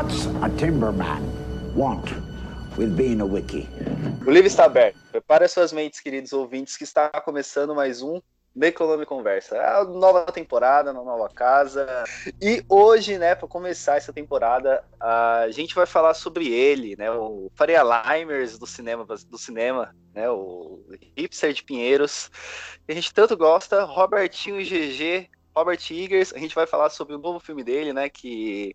What's a timberman want with being a wiki? O livro está aberto. Prepare suas mentes, queridos ouvintes, que está começando mais um Necronome Conversa. É a nova temporada, uma nova casa. E hoje, né, para começar essa temporada, a gente vai falar sobre ele, né, o Faria Limers do cinema, do cinema, né, o hipster de Pinheiros, que a gente tanto gosta, Robertinho GG, Robert Eggers. A gente vai falar sobre o novo filme dele, né, que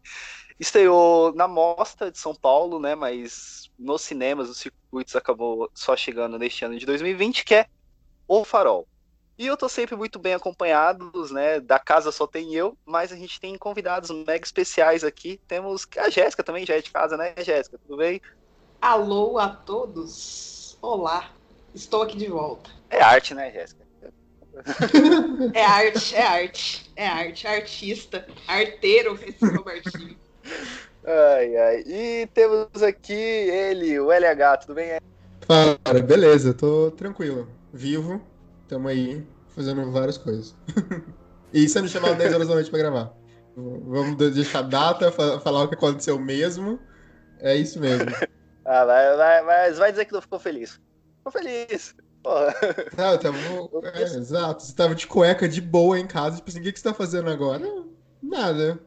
estreou na Mostra de São Paulo, né, mas nos cinemas, os circuitos acabou só chegando neste ano de 2020, que é O Farol. E eu tô sempre muito bem acompanhados, né? Da casa só tem eu, mas a gente tem convidados mega especiais aqui. Temos a Jéssica também, já é de casa, né, Jéssica? Tudo bem? Alô a todos. Olá. Estou aqui de volta. É arte, né, Jéssica? é arte, é arte, é arte, artista, arteiro esse Robertinho. Ai, ai. E temos aqui ele, o LH, tudo bem? Cara, beleza, tô tranquilo. Vivo, tamo aí fazendo várias coisas. e sendo chamado 10 horas da noite pra gravar. Vamos deixar a data, falar o que aconteceu mesmo. É isso mesmo. ah, vai, vai, mas vai dizer que não ficou feliz. Ficou feliz. Porra. Não, eu tava, é, exato. Você tava de cueca de boa em casa, tipo assim, o que, que você tá fazendo agora? Nada.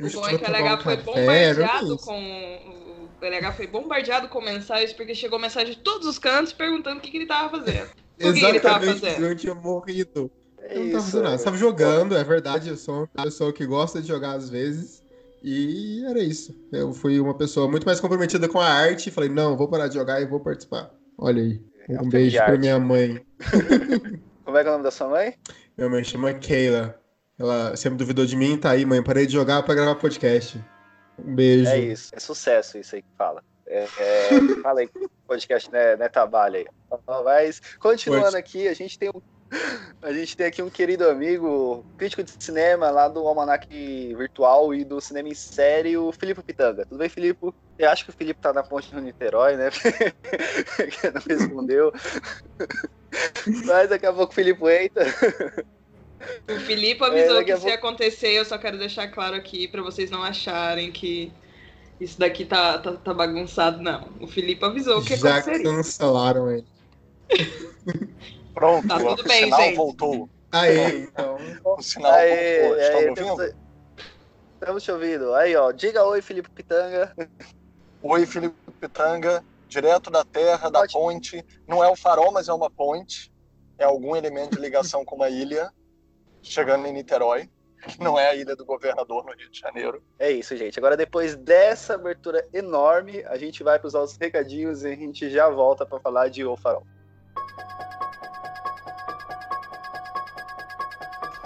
O bom é que o LH foi bombardeado com. O LH foi bombardeado com mensagens, porque chegou mensagem de todos os cantos perguntando o que, que ele tava fazendo. O que, ele tava fazendo? Eu tinha morrido. É eu não tava fazendo nada. Você tava jogando, é verdade. Eu sou uma pessoa que gosta de jogar às vezes. E era isso. Eu fui uma pessoa muito mais comprometida com a arte e falei, não, vou parar de jogar e vou participar. Olha aí. É um beijo pra minha mãe. Como é que é o nome da sua mãe? Minha mãe chama Keila. Ela sempre duvidou de mim, tá aí, mãe. Parei de jogar pra gravar podcast. Um beijo. É isso, é sucesso isso aí que fala. É, é, fala aí, podcast né, né trabalho aí. Mas, continuando Pode. aqui, a gente tem um a gente tem aqui um querido amigo, crítico de cinema lá do Almanac Virtual e do Cinema em Série, o Filipe Pitanga. Tudo bem, Filipe? Eu acho que o Filipe tá na ponte do Niterói, né? não respondeu. Mas daqui a pouco o Filipe entra. O Filipe avisou é, que se acontecer, eu só quero deixar claro aqui para vocês não acharem que isso daqui tá, tá, tá bagunçado, não. O Felipe avisou que Já cancelaram ele. Pronto, tá tudo bem, o sinal gente. voltou. Aí, então. O sinal aí, voltou. Ouvindo? Estamos te ouvindo. Aí, ó. Diga oi, Felipe Pitanga. Oi, Felipe Pitanga. Direto da terra, da Ótimo. ponte. Não é o farol, mas é uma ponte. É algum elemento de ligação com uma ilha. Chegando em Niterói. Que não é a ilha do governador no Rio de Janeiro. É isso, gente. Agora, depois dessa abertura enorme, a gente vai para os nossos recadinhos e a gente já volta para falar de O Farol.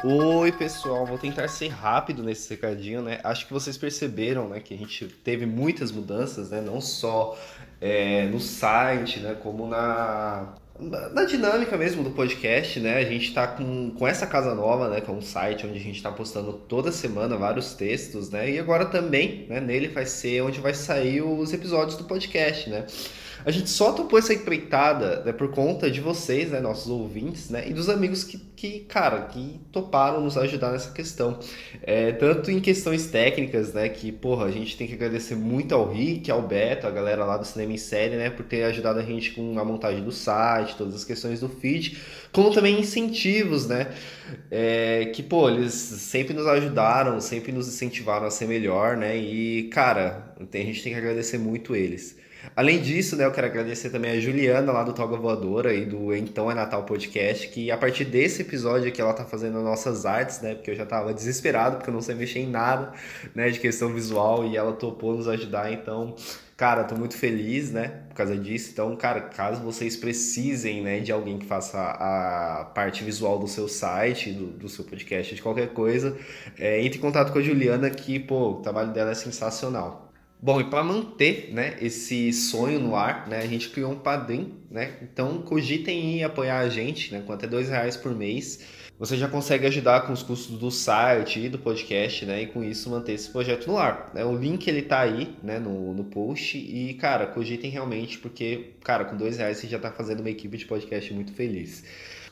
Oi, pessoal, vou tentar ser rápido nesse recadinho, né? Acho que vocês perceberam, né, que a gente teve muitas mudanças, né? Não só é, no site, né, como na, na dinâmica mesmo do podcast, né? A gente tá com, com essa casa nova, né? Que é um site onde a gente tá postando toda semana vários textos, né? E agora também, né? Nele vai ser onde vai sair os episódios do podcast, né? A gente só topou essa empreitada né, por conta de vocês, né, nossos ouvintes, né, e dos amigos que, que cara, que toparam nos ajudar nessa questão. É, tanto em questões técnicas, né, que, porra, a gente tem que agradecer muito ao Rick, ao Beto, a galera lá do Cinema em Série, né, por ter ajudado a gente com a montagem do site, todas as questões do feed, como também incentivos, né, é, que, pô, eles sempre nos ajudaram, sempre nos incentivaram a ser melhor, né, e, cara, a gente tem que agradecer muito eles. Além disso, né, eu quero agradecer também a Juliana lá do Toga Voadora e do Então é Natal Podcast, que a partir desse episódio aqui ela tá fazendo nossas artes, né, porque eu já tava desesperado, porque eu não sei mexer em nada, né, de questão visual e ela topou nos ajudar, então, cara, tô muito feliz, né, por causa disso. Então, cara, caso vocês precisem, né, de alguém que faça a parte visual do seu site, do, do seu podcast, de qualquer coisa, é, entre em contato com a Juliana que, pô, o trabalho dela é sensacional. Bom, e para manter né, esse sonho no ar, né, a gente criou um padrim, né? Então cogitem em apoiar a gente, né? Com até dois reais por mês. Você já consegue ajudar com os custos do site e do podcast, né? E com isso manter esse projeto no ar. Né? O link ele tá aí, né? No, no post. E, cara, cogitem realmente, porque, cara, com dois reais você já tá fazendo uma equipe de podcast muito feliz.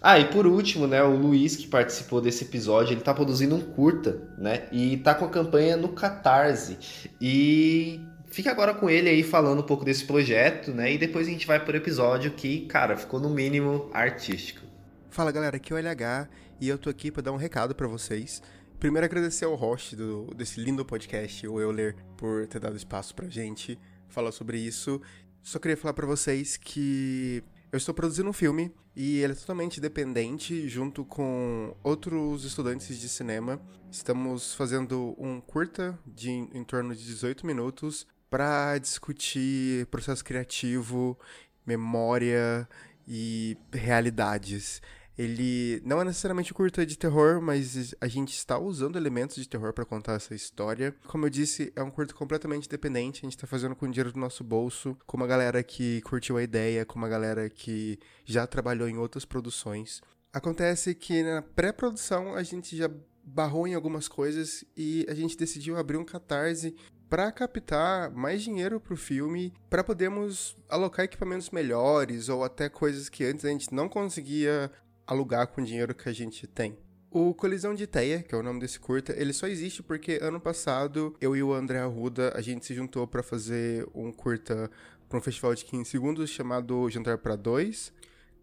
Ah, e por último, né, o Luiz que participou desse episódio, ele tá produzindo um curta, né? E tá com a campanha no Catarse. E fica agora com ele aí falando um pouco desse projeto, né? E depois a gente vai pro episódio que, cara, ficou no mínimo artístico. Fala galera, aqui é o LH e eu tô aqui para dar um recado para vocês. Primeiro agradecer ao host do, desse lindo podcast, o Euler, por ter dado espaço pra gente falar sobre isso. Só queria falar para vocês que eu estou produzindo um filme e ele é totalmente independente, junto com outros estudantes de cinema. Estamos fazendo um curta de em torno de 18 minutos para discutir processo criativo, memória e realidades. Ele não é necessariamente curta de terror, mas a gente está usando elementos de terror para contar essa história. Como eu disse, é um curta completamente independente, a gente está fazendo com o dinheiro do nosso bolso, com uma galera que curtiu a ideia, com uma galera que já trabalhou em outras produções. Acontece que na pré-produção a gente já barrou em algumas coisas e a gente decidiu abrir um catarse para captar mais dinheiro para o filme, para podermos alocar equipamentos melhores ou até coisas que antes a gente não conseguia alugar com o dinheiro que a gente tem. O Colisão de Teia, que é o nome desse curta, ele só existe porque ano passado eu e o André Arruda, a gente se juntou para fazer um curta para um festival de 15 segundos chamado Jantar para Dois.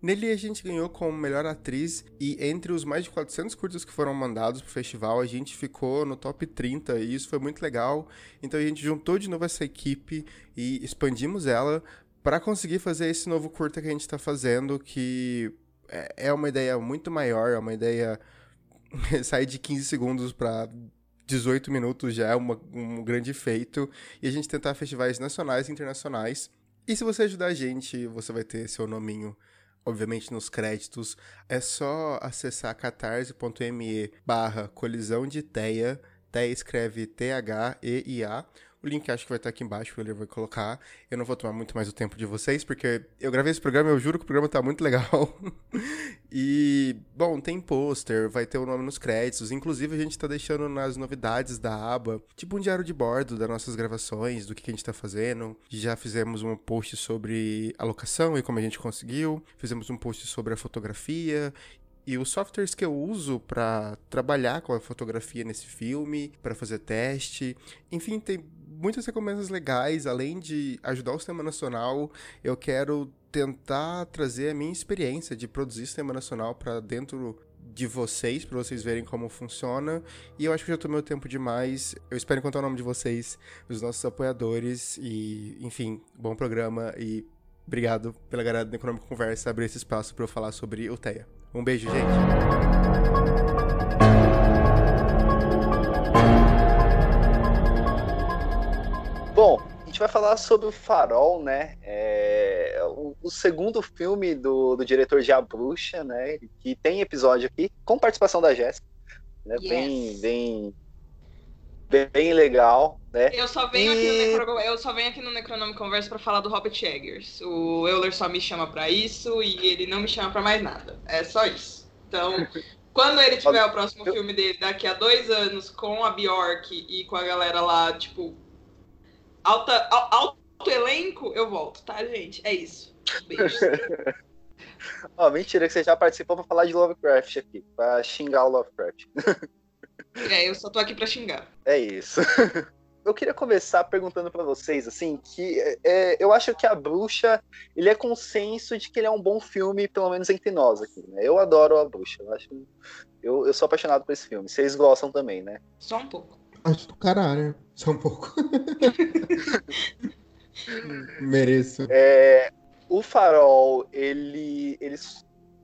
Nele a gente ganhou como melhor atriz e entre os mais de 400 curtas que foram mandados pro festival, a gente ficou no top 30 e isso foi muito legal. Então a gente juntou de novo essa equipe e expandimos ela para conseguir fazer esse novo curta que a gente está fazendo, que é, é uma ideia muito maior, é uma ideia. sair de 15 segundos para 18 minutos já é uma, um grande feito. E a gente tentar festivais nacionais e internacionais. E se você ajudar a gente, você vai ter seu nominho, obviamente, nos créditos. É só acessar catarse.me barra colisão de Teia. Teia escreve T-H-E-I-A. O link acho que vai estar aqui embaixo, ele vai colocar. Eu não vou tomar muito mais o tempo de vocês, porque eu gravei esse programa, eu juro que o programa tá muito legal. e, bom, tem pôster, vai ter o nome nos créditos. Inclusive, a gente tá deixando nas novidades da aba, tipo um diário de bordo das nossas gravações, do que, que a gente tá fazendo. Já fizemos um post sobre a locação e como a gente conseguiu. Fizemos um post sobre a fotografia e os softwares que eu uso para trabalhar com a fotografia nesse filme, para fazer teste, enfim, tem muitas recompensas legais, além de ajudar o sistema nacional, eu quero tentar trazer a minha experiência de produzir sistema nacional para dentro de vocês, para vocês verem como funciona. E eu acho que já tomei o tempo demais. Eu espero encontrar o nome de vocês, os nossos apoiadores. E, enfim, bom programa e obrigado pela galera do Econômico Conversa abrir esse espaço para eu falar sobre o TEA. Um beijo, gente. Bom, a gente vai falar sobre o Farol, né? É, o, o, segundo filme do, do diretor de A Bruxa, né? Que tem episódio aqui, com participação da Jéssica. Né? Yes. Bem, bem, bem, legal, né? Eu só venho, e... aqui, no eu só venho aqui no Necronome Conversa para falar do Robert Eggers. O Euler só me chama para isso e ele não me chama para mais nada. É só isso. Então, quando ele tiver o próximo filme dele daqui a dois anos com a Bjork e com a galera lá, tipo, alta, alto elenco, eu volto, tá, gente? É isso. Beijo. Ó, oh, mentira que você já participou pra falar de Lovecraft aqui, pra xingar o Lovecraft. é, eu só tô aqui pra xingar. É isso. Eu queria começar perguntando para vocês, assim, que é, eu acho que A Bruxa, ele é consenso de que ele é um bom filme, pelo menos entre nós aqui, né? Eu adoro A Bruxa, eu, acho, eu, eu sou apaixonado por esse filme. Vocês gostam também, né? Só um pouco. Acho do caralho. Só um pouco. Mereço. É, o Farol, ele, ele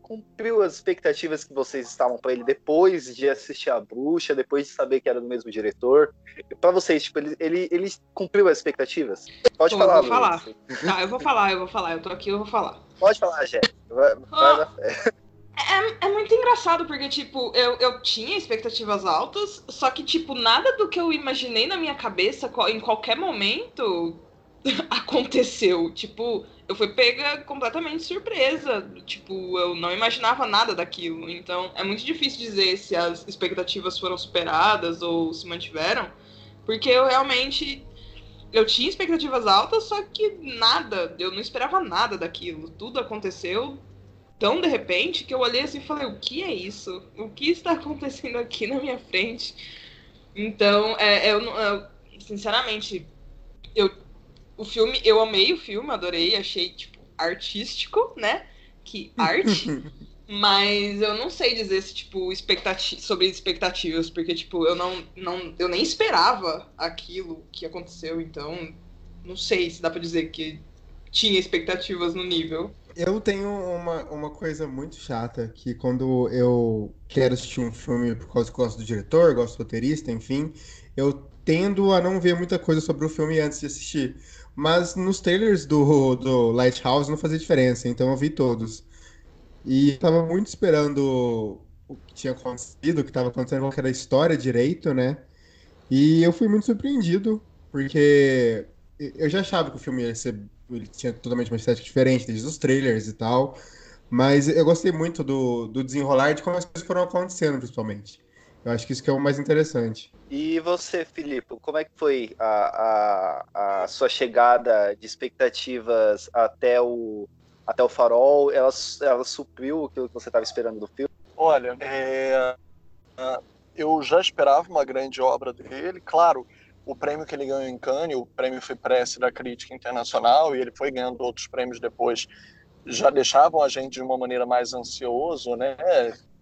cumpriu as expectativas que vocês estavam para ele depois de assistir a Bruxa, depois de saber que era do mesmo diretor. Para vocês, tipo, ele, ele, ele, cumpriu as expectativas? Pode Pô, falar. Eu vou falar. Tá, eu vou falar, eu vou falar. Eu tô aqui, eu vou falar. Pode falar, Jéssica. Vai, vai na fé. É, é, muito engraçado, porque, tipo, eu, eu tinha expectativas altas, só que, tipo, nada do que eu imaginei na minha cabeça em qualquer momento aconteceu. Tipo, eu fui pega completamente surpresa. Tipo, eu não imaginava nada daquilo. Então, é muito difícil dizer se as expectativas foram superadas ou se mantiveram, porque eu realmente. Eu tinha expectativas altas, só que nada, eu não esperava nada daquilo. Tudo aconteceu tão de repente que eu olhei assim e falei: o que é isso? O que está acontecendo aqui na minha frente? Então, é, eu, eu, sinceramente, eu, o filme, eu amei o filme, adorei, achei tipo artístico, né? Que arte. mas eu não sei dizer se, tipo, expectati sobre expectativas, porque, tipo, eu não, não. Eu nem esperava aquilo que aconteceu, então. Não sei se dá pra dizer que tinha expectativas no nível. Eu tenho uma, uma coisa muito chata, que quando eu quero assistir um filme por causa que gosto do diretor, gosto do roteirista, enfim, eu tendo a não ver muita coisa sobre o filme antes de assistir. Mas nos trailers do, do Lighthouse não fazia diferença, então eu vi todos. E eu tava muito esperando o que tinha acontecido, o que tava acontecendo, qual era a história direito, né? E eu fui muito surpreendido, porque eu já achava que o filme ia ser ele tinha totalmente uma estética diferente, desde os trailers e tal. Mas eu gostei muito do, do desenrolar de como as coisas foram acontecendo, principalmente. Eu acho que isso que é o mais interessante. E você, Filipe, como é que foi a, a, a sua chegada de expectativas até o, até o farol? Ela, ela supriu aquilo que você estava esperando do filme? Olha, é, eu já esperava uma grande obra dele. Claro, o prêmio que ele ganhou em Cannes, o prêmio foi prece da crítica internacional e ele foi ganhando outros prêmios depois, já deixavam a gente de uma maneira mais ansioso, né,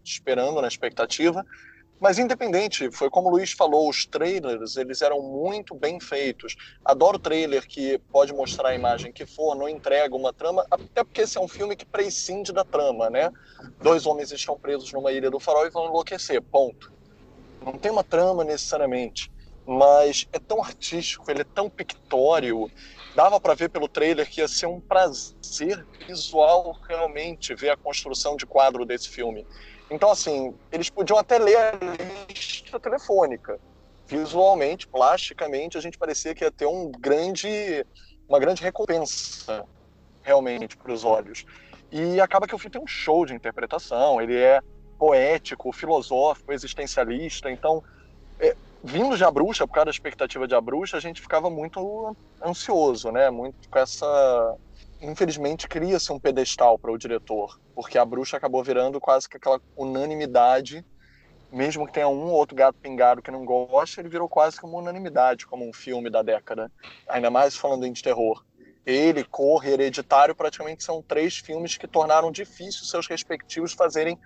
esperando na expectativa. Mas independente, foi como o Luiz falou, os trailers, eles eram muito bem feitos. Adoro trailer que pode mostrar a imagem que for, não entrega uma trama, até porque esse é um filme que prescinde da trama, né? Dois homens estão presos numa ilha do farol e vão enlouquecer, ponto. Não tem uma trama necessariamente mas é tão artístico, ele é tão pictório. Dava para ver pelo trailer que ia ser um prazer visual realmente ver a construção de quadro desse filme. Então, assim, eles podiam até ler a lista telefônica. Visualmente, plasticamente, a gente parecia que ia ter um grande, uma grande recompensa realmente para os olhos. E acaba que o filme tem um show de interpretação, ele é poético, filosófico, existencialista, então é, vindo de A Bruxa, por causa da expectativa de A Bruxa, a gente ficava muito ansioso, né? Muito com essa. Infelizmente, cria-se um pedestal para o diretor, porque A Bruxa acabou virando quase que aquela unanimidade. Mesmo que tenha um ou outro gato pingado que não gosta, ele virou quase que uma unanimidade como um filme da década. Ainda mais falando em terror. Ele, Corre, Hereditário, praticamente são três filmes que tornaram difícil seus respectivos fazerem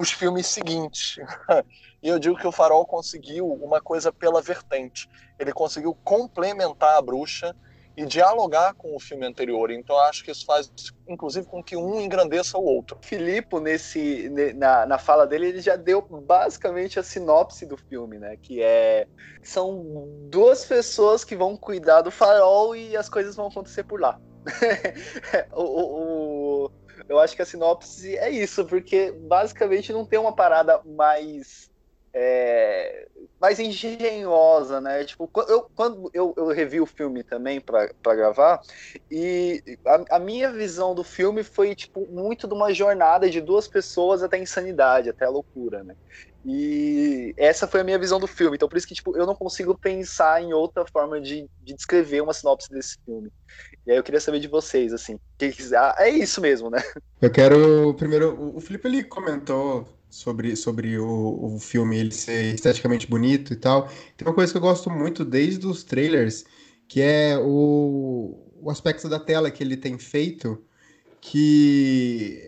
os filmes seguintes. e eu digo que o Farol conseguiu uma coisa pela vertente. Ele conseguiu complementar a bruxa e dialogar com o filme anterior. Então acho que isso faz, inclusive, com que um engrandeça o outro. Filipe, nesse, na, na fala dele, ele já deu basicamente a sinopse do filme, né? Que é são duas pessoas que vão cuidar do farol e as coisas vão acontecer por lá. o, o, eu acho que a sinopse é isso, porque basicamente não tem uma parada mais é, mais engenhosa, né? Tipo, eu, quando eu, eu revi o filme também para gravar, e a, a, minha visão do filme foi, tipo, muito de uma jornada de duas pessoas até a insanidade, até a loucura, né? E essa foi a minha visão do filme. Então, por isso que, tipo, eu não consigo pensar em outra forma de, de descrever uma sinopse desse filme. E aí eu queria saber de vocês, assim. Que, ah, é isso mesmo, né? Eu quero. Primeiro, o Felipe ele comentou sobre, sobre o, o filme ele ser esteticamente bonito e tal. Tem uma coisa que eu gosto muito desde os trailers, que é o, o aspecto da tela que ele tem feito, que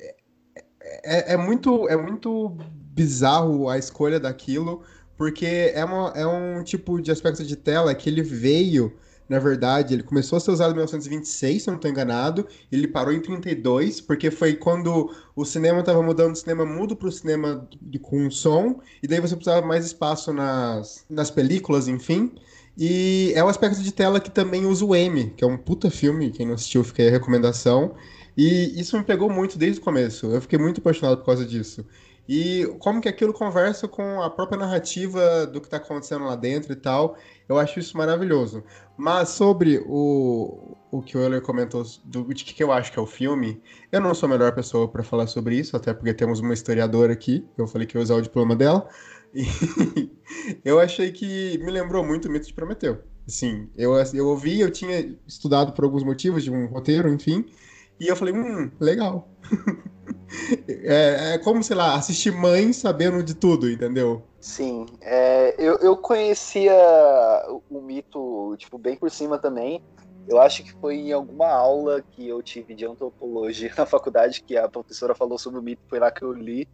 é, é muito, é muito bizarro a escolha daquilo, porque é, uma, é um tipo de aspecto de tela que ele veio na verdade, ele começou a ser usado em 1926, se eu não estou enganado, ele parou em 32, porque foi quando o cinema estava mudando do cinema mudo para o cinema de, com som, e daí você precisava mais espaço nas, nas películas, enfim. E é um aspecto de tela que também usa o M, que é um puta filme, quem não assistiu fica aí a recomendação. E isso me pegou muito desde o começo, eu fiquei muito apaixonado por causa disso. E como que aquilo conversa com a própria narrativa do que está acontecendo lá dentro e tal. Eu acho isso maravilhoso. Mas sobre o, o que o Euler comentou do, de que eu acho que é o filme, eu não sou a melhor pessoa para falar sobre isso, até porque temos uma historiadora aqui, eu falei que ia usar o diploma dela. E eu achei que me lembrou muito o mito de Prometeu. Assim, eu, eu ouvi, eu tinha estudado por alguns motivos de um roteiro, enfim, e eu falei, hum, legal. É, é, como, sei lá, assistir mãe sabendo de tudo, entendeu? Sim, é, eu, eu conhecia o mito, tipo, bem por cima também. Eu acho que foi em alguma aula que eu tive de antropologia na faculdade que a professora falou sobre o mito, foi lá que eu li,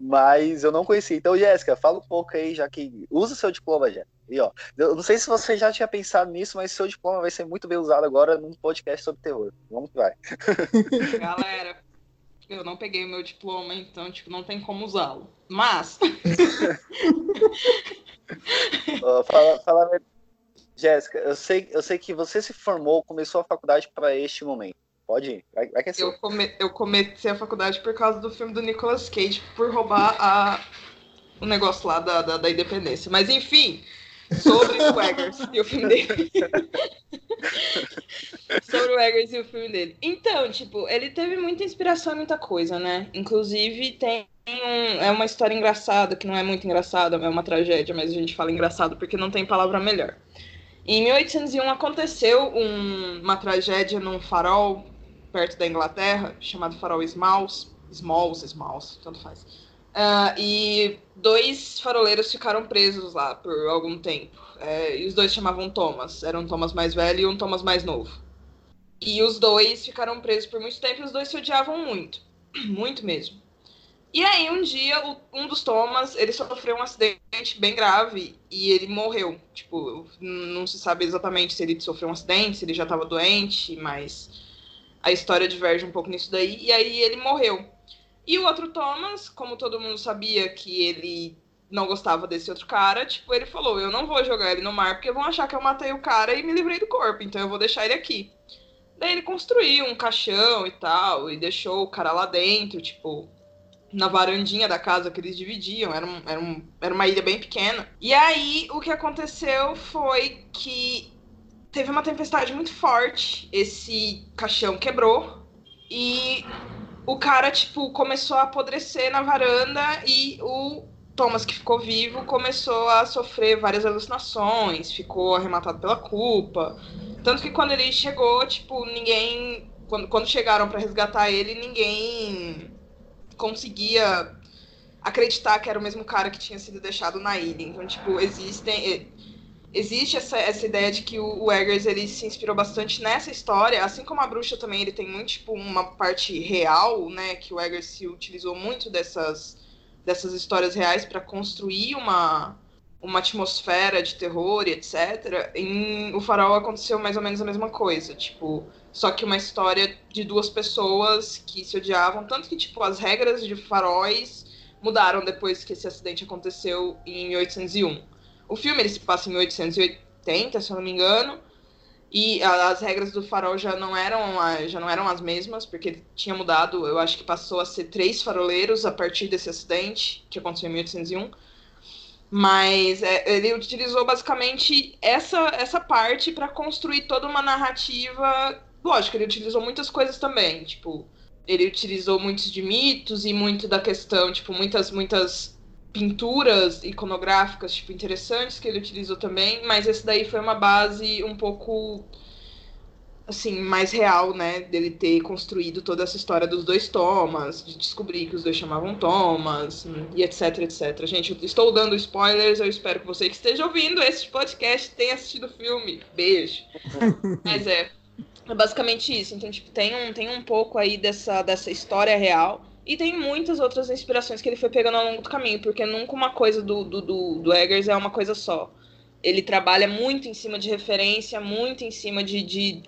mas eu não conhecia. Então, Jéssica, fala um pouco aí, já que usa o seu diploma, Jéssica. E ó, eu não sei se você já tinha pensado nisso, mas seu diploma vai ser muito bem usado agora num podcast sobre terror. Vamos que vai. Galera, eu não peguei o meu diploma, então, tipo, não tem como usá-lo. Mas. uh, fala, fala, Jéssica, eu sei, eu sei que você se formou, começou a faculdade para este momento. Pode ir, vai, vai que é eu, come, eu comecei a faculdade por causa do filme do Nicolas Cage, por roubar a, o negócio lá da, da, da independência. Mas enfim, sobre o Eggers e o filme dele. sobre o Eggers e o filme dele. Então, tipo, ele teve muita inspiração em muita coisa, né? Inclusive tem um, é uma história engraçada, que não é muito engraçada, é uma tragédia, mas a gente fala engraçado porque não tem palavra melhor. Em 1801 aconteceu um, uma tragédia num farol perto da Inglaterra, chamado farol Smalls, Smalls, Smalls, tanto faz. Uh, e dois faroleiros ficaram presos lá por algum tempo. É, e os dois chamavam Thomas. Era um Thomas mais velho e um Thomas mais novo. E os dois ficaram presos por muito tempo e os dois se odiavam muito. Muito mesmo. E aí, um dia, o, um dos Thomas, ele sofreu um acidente bem grave e ele morreu. Tipo, não se sabe exatamente se ele sofreu um acidente, se ele já estava doente, mas a história diverge um pouco nisso daí. E aí ele morreu. E o outro Thomas, como todo mundo sabia que ele não gostava desse outro cara, tipo, ele falou: Eu não vou jogar ele no mar porque vão achar que eu matei o cara e me livrei do corpo, então eu vou deixar ele aqui. Daí ele construiu um caixão e tal, e deixou o cara lá dentro, tipo, na varandinha da casa que eles dividiam, era, um, era, um, era uma ilha bem pequena. E aí o que aconteceu foi que teve uma tempestade muito forte, esse caixão quebrou e o cara, tipo, começou a apodrecer na varanda e o Thomas, que ficou vivo, começou a sofrer várias alucinações, ficou arrematado pela culpa. Tanto que quando ele chegou, tipo, ninguém. Quando, quando chegaram para resgatar ele, ninguém conseguia acreditar que era o mesmo cara que tinha sido deixado na ilha. Então, tipo, existem existe essa, essa ideia de que o, o Eggers ele se inspirou bastante nessa história, assim como a bruxa também ele tem muito tipo uma parte real, né, que o Eggers se utilizou muito dessas dessas histórias reais para construir uma uma atmosfera de terror e etc. Em O Farol aconteceu mais ou menos a mesma coisa, tipo, só que uma história de duas pessoas que se odiavam, tanto que tipo as regras de faróis mudaram depois que esse acidente aconteceu em 1801. O filme ele se passa em 1880, se eu não me engano, e as regras do farol já não eram já não eram as mesmas, porque tinha mudado, eu acho que passou a ser três faroleiros a partir desse acidente que aconteceu em 1801. Mas é, ele utilizou basicamente essa, essa parte para construir toda uma narrativa. Lógico, ele utilizou muitas coisas também, tipo, ele utilizou muitos de mitos e muito da questão, tipo, muitas muitas pinturas iconográficas tipo interessantes que ele utilizou também, mas esse daí foi uma base um pouco assim mais real, né, dele ter construído toda essa história dos dois Thomas, de descobrir que os dois chamavam Thomas e etc, etc. Gente, eu estou dando spoilers, eu espero que você que esteja ouvindo esse podcast tenha assistido o filme. Beijo. mas é, é basicamente isso. Então, tipo, tem um tem um pouco aí dessa dessa história real e tem muitas outras inspirações que ele foi pegando ao longo do caminho, porque nunca uma coisa do, do, do, do Eggers é uma coisa só. Ele trabalha muito em cima de referência, muito em cima de, de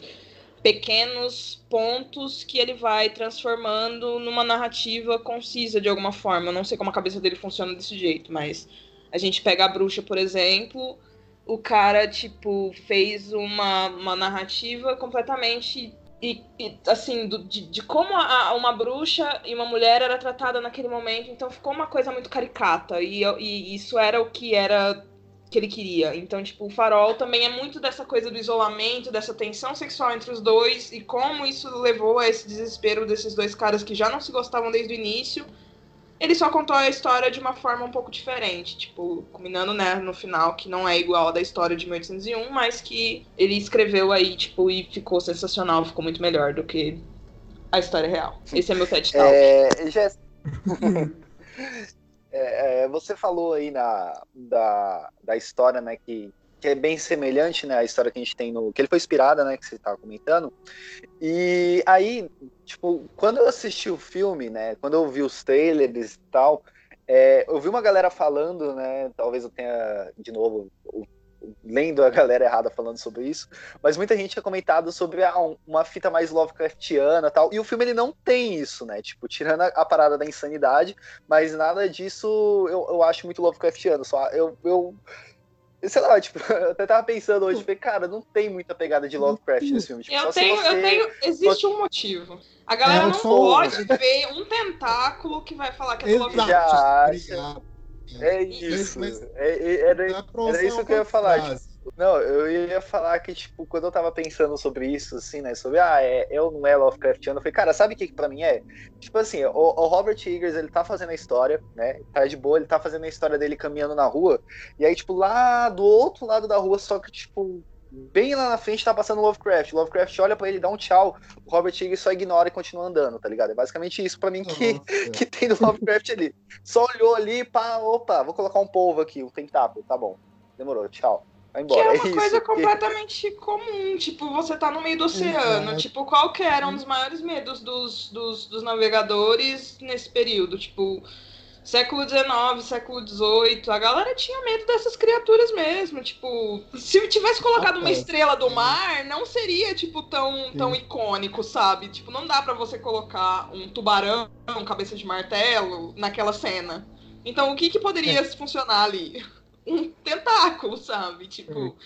pequenos pontos que ele vai transformando numa narrativa concisa de alguma forma. Eu não sei como a cabeça dele funciona desse jeito, mas a gente pega a bruxa, por exemplo, o cara, tipo, fez uma, uma narrativa completamente e, e assim, do, de, de, como a, uma bruxa e uma mulher era tratada naquele momento, então ficou uma coisa muito caricata, e, e isso era o que era que ele queria. Então, tipo, o farol também é muito dessa coisa do isolamento, dessa tensão sexual entre os dois, e como isso levou a esse desespero desses dois caras que já não se gostavam desde o início, ele só contou a história de uma forma um pouco diferente, tipo, combinando, né, no final, que não é igual a da história de 1801, mas que ele escreveu aí, tipo, e ficou sensacional, ficou muito melhor do que a história real. Esse é meu TED Talk. É, Jess... é, é, você falou aí na, da, da história, né, que, que é bem semelhante, né, à história que a gente tem no... que ele foi inspirada, né, que você estava comentando. E aí, tipo, quando eu assisti o filme, né, quando eu vi os trailers e tal, é, eu vi uma galera falando, né, talvez eu tenha, de novo, lendo a galera errada falando sobre isso, mas muita gente tinha comentado sobre ah, uma fita mais Lovecraftiana tal, e o filme ele não tem isso, né, tipo, tirando a, a parada da insanidade, mas nada disso eu, eu acho muito Lovecraftiano, só eu, eu sei lá, tipo, eu até tava pensando hoje, falei, cara, não tem muita pegada de Lovecraft nesse filme. Tipo, eu, tenho, você... eu tenho, existe um motivo. A galera é, não pode ver um tentáculo que vai falar que é do Lovecraft. Já acha. É isso. Mas, é, é, era, era isso que eu ia falar. Tipo, não, eu ia falar que, tipo, quando eu tava pensando sobre isso, assim, né? Sobre, ah, é, eu não é Lovecraftiano, eu falei, cara, sabe o que, que pra mim é? Tipo assim, o, o, Robert Eggers, ele tá fazendo a história, né? Tá de boa, ele tá fazendo a história dele caminhando na rua, e aí, tipo, lá do outro lado da rua, só que, tipo, bem lá na frente tá passando o Lovecraft. O Lovecraft olha para ele, dá um tchau. O Robert Eggers só ignora e continua andando, tá ligado? É basicamente isso para mim que, que tem do Lovecraft ali. Só olhou ali, pá, opa, vou colocar um polvo aqui, um tentáculo, tá bom. Demorou, tchau. Vai embora. Que é uma é coisa isso. completamente comum. Tipo, você tá no meio do oceano. Uhum. Tipo, qual que era um dos maiores medos dos, dos, dos navegadores nesse período? Tipo, século XIX, século XVIII, a galera tinha medo dessas criaturas mesmo. Tipo, se tivesse colocado uma estrela do mar, não seria, tipo, tão, tão icônico, sabe? Tipo, não dá para você colocar um tubarão, cabeça de martelo, naquela cena. Então, o que que poderia é. funcionar ali? Um tentáculo, sabe? Tipo.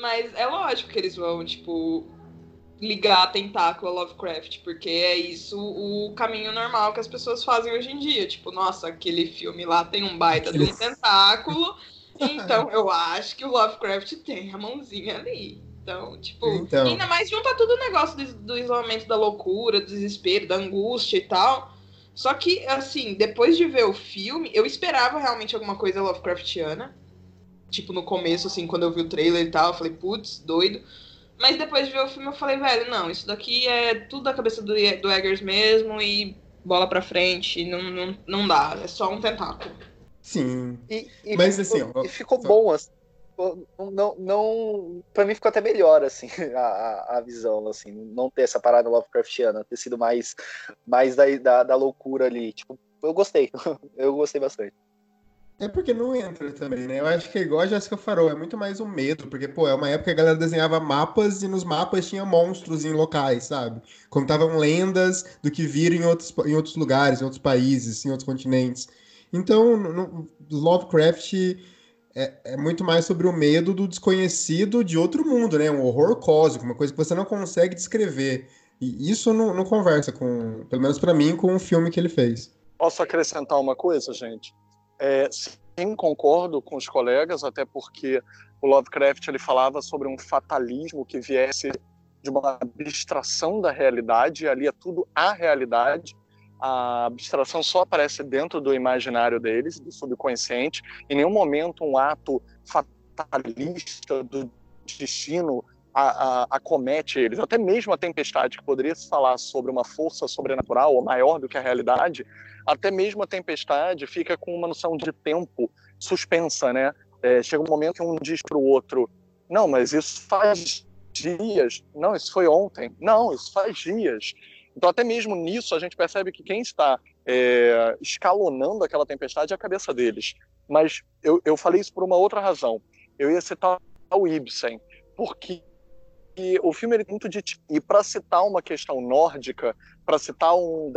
Mas é lógico que eles vão, tipo, ligar tentáculo a Lovecraft, porque é isso o caminho normal que as pessoas fazem hoje em dia. Tipo, nossa, aquele filme lá tem um baita de um tentáculo, então eu acho que o Lovecraft tem a mãozinha ali. Então, tipo, então... ainda mais junta tudo o negócio do, do isolamento da loucura, do desespero, da angústia e tal. Só que, assim, depois de ver o filme, eu esperava realmente alguma coisa Lovecraftiana. Tipo, no começo, assim, quando eu vi o trailer e tal, eu falei, putz, doido. Mas depois de ver o filme eu falei, velho, não, isso daqui é tudo da cabeça do, do Eggers mesmo e bola pra frente, não, não, não dá, é só um tentáculo. Sim. E, e Mas ficou, assim, ó, e ficou só... bom, assim. Não, não, pra mim ficou até melhor, assim, a, a visão, assim, não ter essa parada Lovecraftiana, ter sido mais, mais da, da, da loucura ali. Tipo, eu gostei, eu gostei bastante. É porque não entra também, né? Eu acho que é igual a Jéssica Farol, é muito mais um medo, porque, pô, é uma época que a galera desenhava mapas e nos mapas tinha monstros em locais, sabe? Contavam lendas do que viram em outros, em outros lugares, em outros países, em outros continentes. Então, no, Lovecraft é, é, muito mais sobre o medo do desconhecido de outro mundo, né? Um horror cósmico, uma coisa que você não consegue descrever. E isso não, não conversa com, pelo menos para mim, com o filme que ele fez. Posso acrescentar uma coisa, gente? É, sim, concordo com os colegas, até porque o Lovecraft ele falava sobre um fatalismo que viesse de uma abstração da realidade, ali é tudo a realidade. A abstração só aparece dentro do imaginário deles, do subconsciente. Em nenhum momento um ato fatalista do destino a, a, acomete eles. Até mesmo a tempestade, que poderia se falar sobre uma força sobrenatural ou maior do que a realidade, até mesmo a tempestade fica com uma noção de tempo suspensa, né? É, chega um momento que um diz para o outro: não, mas isso faz dias. Não, isso foi ontem. Não, isso faz dias. Então, até mesmo nisso, a gente percebe que quem está é, escalonando aquela tempestade é a cabeça deles. Mas eu, eu falei isso por uma outra razão. Eu ia citar o Ibsen, porque o filme é muito de. E para citar uma questão nórdica, para citar um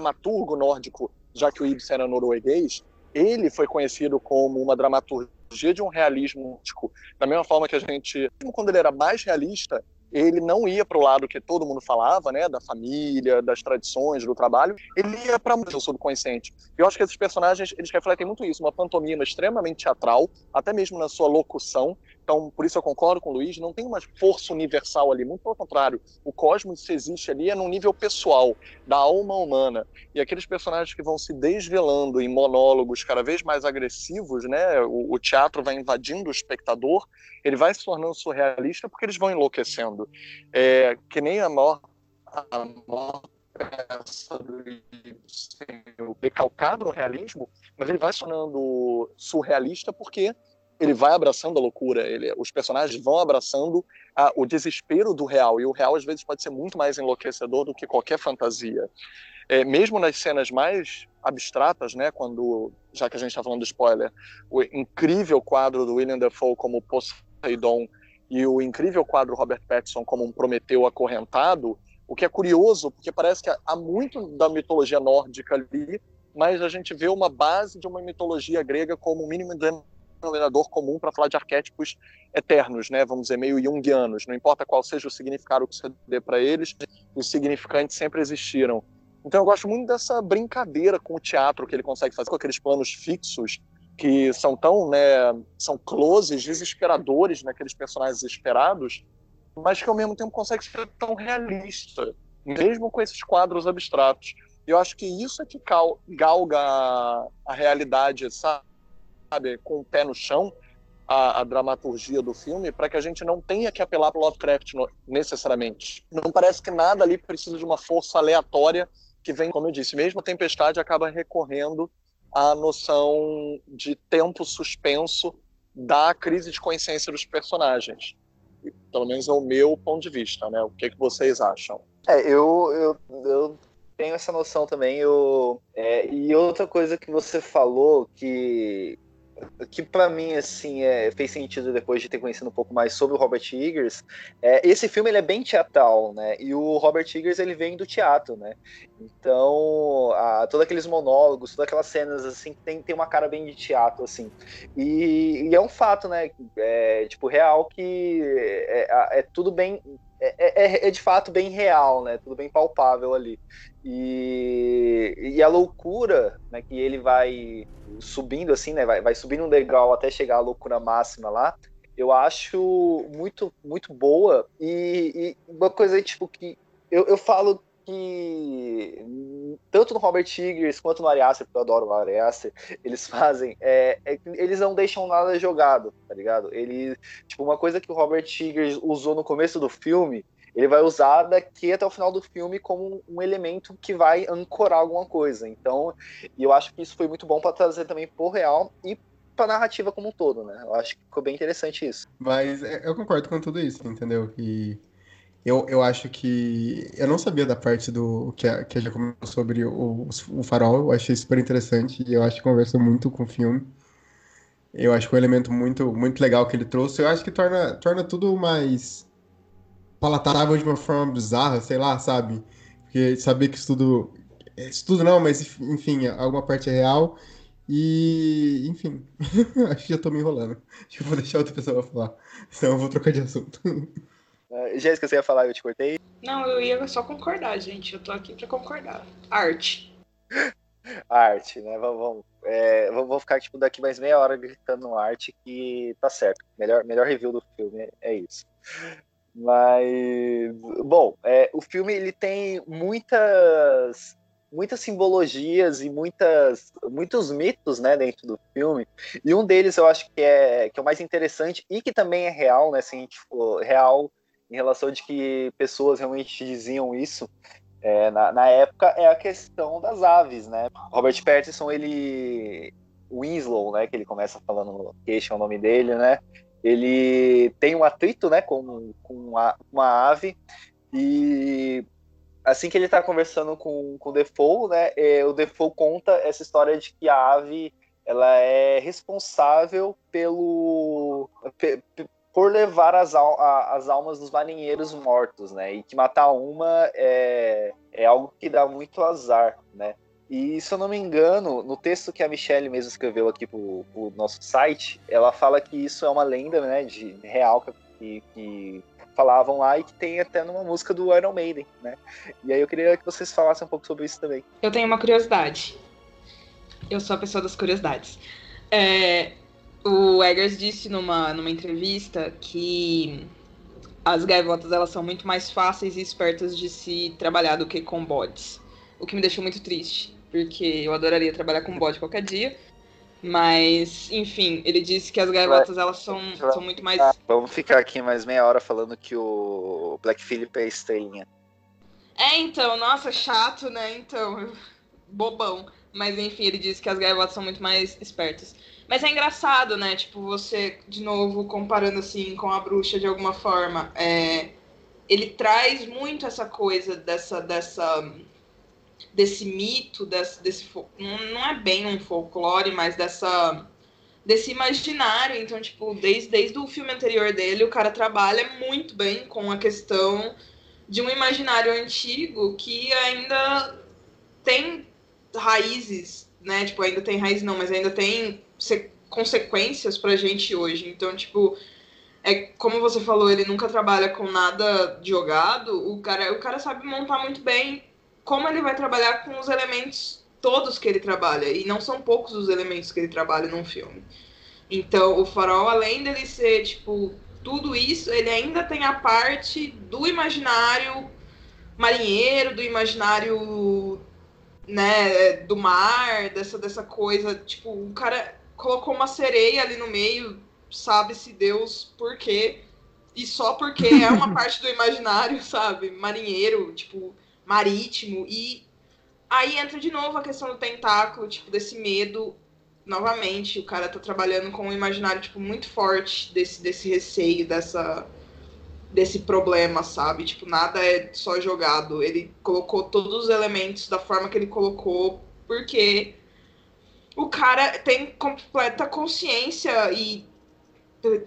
dramaturgo nórdico, já que o Ibsen era norueguês, ele foi conhecido como uma dramaturgia de um realismo nórdico. Da mesma forma que a gente, quando ele era mais realista, ele não ia para o lado que todo mundo falava, né, da família, das tradições, do trabalho, ele ia para o subconsciente. Eu acho que esses personagens, eles refletem muito isso, uma pantomima extremamente teatral, até mesmo na sua locução, então, por isso eu concordo com o Luiz, não tem uma força universal ali, muito pelo contrário. O cosmos, se existe ali, é num nível pessoal, da alma humana. E aqueles personagens que vão se desvelando em monólogos cada vez mais agressivos, né? O, o teatro vai invadindo o espectador, ele vai se tornando surrealista porque eles vão enlouquecendo. É, que nem a morte, a morte começa sendo decalcado no realismo, mas ele vai sonando surrealista porque ele vai abraçando a loucura, ele, os personagens vão abraçando a, o desespero do real, e o real às vezes pode ser muito mais enlouquecedor do que qualquer fantasia. É, mesmo nas cenas mais abstratas, né, quando, já que a gente está falando do spoiler, o incrível quadro do William Dafoe como Poseidon e o incrível quadro Robert Pattinson como um Prometeu acorrentado, o que é curioso, porque parece que há muito da mitologia nórdica ali, mas a gente vê uma base de uma mitologia grega como o mínimo denominador comum para falar de arquétipos eternos, né? Vamos dizer, meio junguianos. Não importa qual seja o significado que você dê para eles, os significantes sempre existiram. Então eu gosto muito dessa brincadeira com o teatro que ele consegue fazer com aqueles planos fixos que são tão, né, são closes desesperadores naqueles personagens desesperados, mas que ao mesmo tempo consegue ser tão realista, mesmo com esses quadros abstratos. Eu acho que isso é que galga a realidade, sabe? Sabe, com o pé no chão, a, a dramaturgia do filme, para que a gente não tenha que apelar para Lovecraft no, necessariamente. Não parece que nada ali precisa de uma força aleatória que vem, como eu disse, mesmo a Tempestade acaba recorrendo à noção de tempo suspenso da crise de consciência dos personagens. Pelo menos é o meu ponto de vista, né? O que, que vocês acham? É, eu, eu, eu tenho essa noção também. Eu, é, e outra coisa que você falou que que para mim assim é, fez sentido depois de ter conhecido um pouco mais sobre o Robert Eggers é, esse filme ele é bem teatral né? E o Robert Eggers ele vem do teatro né? Então a, todos aqueles monólogos todas aquelas cenas assim tem, tem uma cara bem de teatro assim. E, e é um fato né? É, tipo real que é, é tudo bem é, é, é, de fato bem real, né? Tudo bem palpável ali. E, e a loucura, né? Que ele vai subindo assim, né? Vai, vai subindo um degrau até chegar à loucura máxima lá. Eu acho muito, muito boa. E, e uma coisa tipo que eu, eu falo que tanto no Robert Eggers quanto no Ari porque eu adoro o Ari eles fazem, é, é, eles não deixam nada jogado, tá ligado? Ele, tipo, uma coisa que o Robert Eggers usou no começo do filme, ele vai usar daqui até o final do filme como um elemento que vai ancorar alguma coisa. Então, eu acho que isso foi muito bom para trazer também pro real e pra narrativa como um todo, né? Eu acho que ficou bem interessante isso. Mas é, eu concordo com tudo isso, entendeu? E eu, eu acho que. Eu não sabia da parte do que a, que a já comentou sobre o, o farol, eu achei super interessante e eu acho que conversa muito com o filme. Eu acho que é um elemento muito, muito legal que ele trouxe. Eu acho que torna, torna tudo mais palatável de uma forma bizarra, sei lá, sabe? Porque saber que isso tudo. Isso tudo não, mas enfim, alguma parte é real. E, enfim, acho que já tô me enrolando. Acho que eu vou deixar outra pessoa falar, senão eu vou trocar de assunto. Uh, Jéssica, você ia falar, eu te cortei? Não, eu ia só concordar, gente. Eu tô aqui pra concordar. Arte. arte, né? Vamos, vamos, é, vou ficar tipo, daqui mais meia hora gritando arte que tá certo. Melhor, melhor review do filme é, é isso. Mas, bom, é, o filme ele tem muitas muitas simbologias e muitas muitos mitos né dentro do filme e um deles eu acho que é que é o mais interessante e que também é real né se a gente for real em relação de que pessoas realmente diziam isso é, na, na, época é a questão das aves, né? Robert Pattinson, ele Winslow, né, que ele começa falando, que este é o nome dele, né? Ele tem um atrito, né, com, com uma, uma ave e assim que ele está conversando com, com o Defoe, né, é, o Defoe conta essa história de que a ave ela é responsável pelo por levar as, al as almas dos marinheiros mortos, né? E que matar uma é, é algo que dá muito azar, né? E se eu não me engano, no texto que a Michelle mesmo escreveu aqui pro, pro nosso site, ela fala que isso é uma lenda, né, de real que, que falavam lá e que tem até numa música do Iron Maiden, né? E aí eu queria que vocês falassem um pouco sobre isso também. Eu tenho uma curiosidade. Eu sou a pessoa das curiosidades. É, o Eggers disse numa, numa entrevista que as gaivotas elas são muito mais fáceis e espertas de se trabalhar do que com bodes. O que me deixou muito triste, porque eu adoraria trabalhar com bode qualquer dia. Mas, enfim, ele disse que as gaivotas elas são, são muito mais. Vamos ficar aqui mais meia hora falando que o Black Phillip é estrelinha. É, então, nossa, chato, né? Então, bobão. Mas enfim, ele disse que as gaivotas são muito mais espertas. Mas é engraçado, né? Tipo, você, de novo, comparando assim com a bruxa de alguma forma. É... Ele traz muito essa coisa dessa. dessa desse mito, desse, desse não é bem um folclore, mas dessa desse imaginário. Então, tipo, desde, desde o filme anterior dele, o cara trabalha muito bem com a questão de um imaginário antigo que ainda tem raízes, né? Tipo, ainda tem raiz não, mas ainda tem consequências pra gente hoje. Então, tipo, é como você falou, ele nunca trabalha com nada jogado. O cara, o cara sabe montar muito bem como ele vai trabalhar com os elementos todos que ele trabalha. E não são poucos os elementos que ele trabalha num filme. Então, o farol, além dele ser, tipo, tudo isso, ele ainda tem a parte do imaginário marinheiro, do imaginário né, do mar, dessa, dessa coisa, tipo, o cara colocou uma sereia ali no meio, sabe-se Deus por quê, e só porque é uma parte do imaginário, sabe, marinheiro, tipo, marítimo, e aí entra de novo a questão do tentáculo, tipo, desse medo novamente, o cara tá trabalhando com um imaginário, tipo, muito forte desse, desse receio, dessa desse problema, sabe? Tipo, nada é só jogado. Ele colocou todos os elementos da forma que ele colocou, porque o cara tem completa consciência e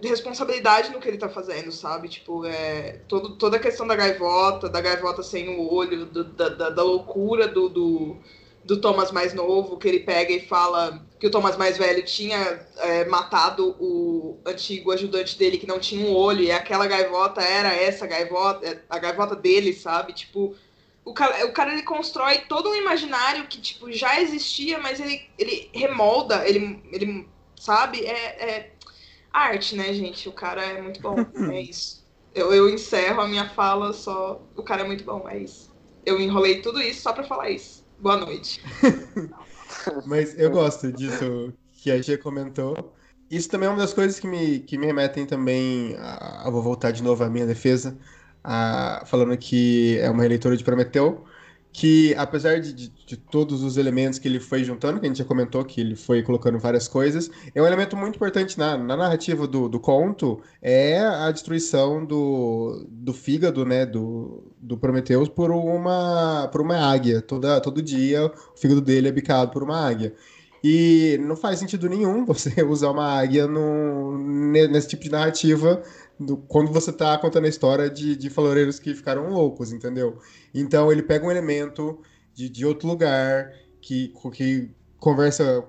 responsabilidade no que ele tá fazendo, sabe? Tipo, é, todo, toda a questão da gaivota, da gaivota sem o olho, do, da, da, loucura do, do do Thomas mais novo, que ele pega e fala que o Thomas mais velho tinha é, matado o antigo ajudante dele que não tinha um olho, e aquela gaivota era essa gaivota, é, a gaivota dele, sabe? Tipo, o cara, o cara ele constrói todo um imaginário que, tipo, já existia, mas ele, ele remolda, ele, ele sabe? É, é arte, né, gente? O cara é muito bom, é isso. Eu, eu encerro a minha fala só, o cara é muito bom, é isso. Eu enrolei tudo isso só pra falar isso. Boa noite. Mas eu gosto disso que a Gia comentou. Isso também é uma das coisas que me, que me remetem também. A, vou voltar de novo à minha defesa, a, falando que é uma releitura de Prometeu que apesar de, de, de, todos os elementos que ele foi juntando, que a gente já comentou que ele foi colocando várias coisas, é um elemento muito importante na, na narrativa do, do conto, é a destruição do, do fígado, né, do, do Prometheus por uma, por uma águia. Toda, todo dia o fígado dele é bicado por uma águia. E não faz sentido nenhum você usar uma águia no, nesse tipo de narrativa do, quando você está contando a história de, de faloreiros que ficaram loucos, entendeu? Então ele pega um elemento de, de outro lugar que, que conversa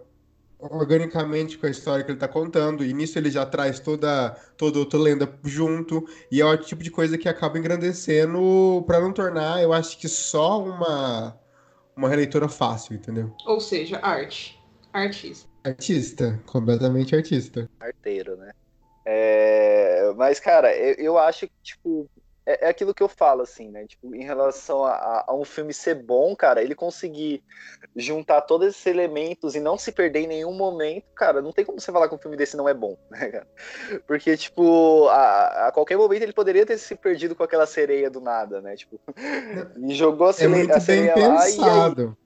organicamente com a história que ele está contando, e nisso ele já traz toda, toda outra lenda junto, e é o tipo de coisa que acaba engrandecendo para não tornar, eu acho que só uma, uma releitura fácil, entendeu? Ou seja, arte. Artista. Artista, completamente artista. Arteiro, né? É, mas, cara, eu, eu acho que, tipo, é, é, aquilo que eu falo, assim, né? Tipo, em relação a, a, um filme ser bom, cara, ele conseguir juntar todos esses elementos e não se perder em nenhum momento, cara, não tem como você falar que um filme desse não é bom, né, cara? Porque, tipo, a, a qualquer momento ele poderia ter se perdido com aquela sereia do nada, né? Tipo, e jogou a, sereia, é a sereia lá pensado. e aí...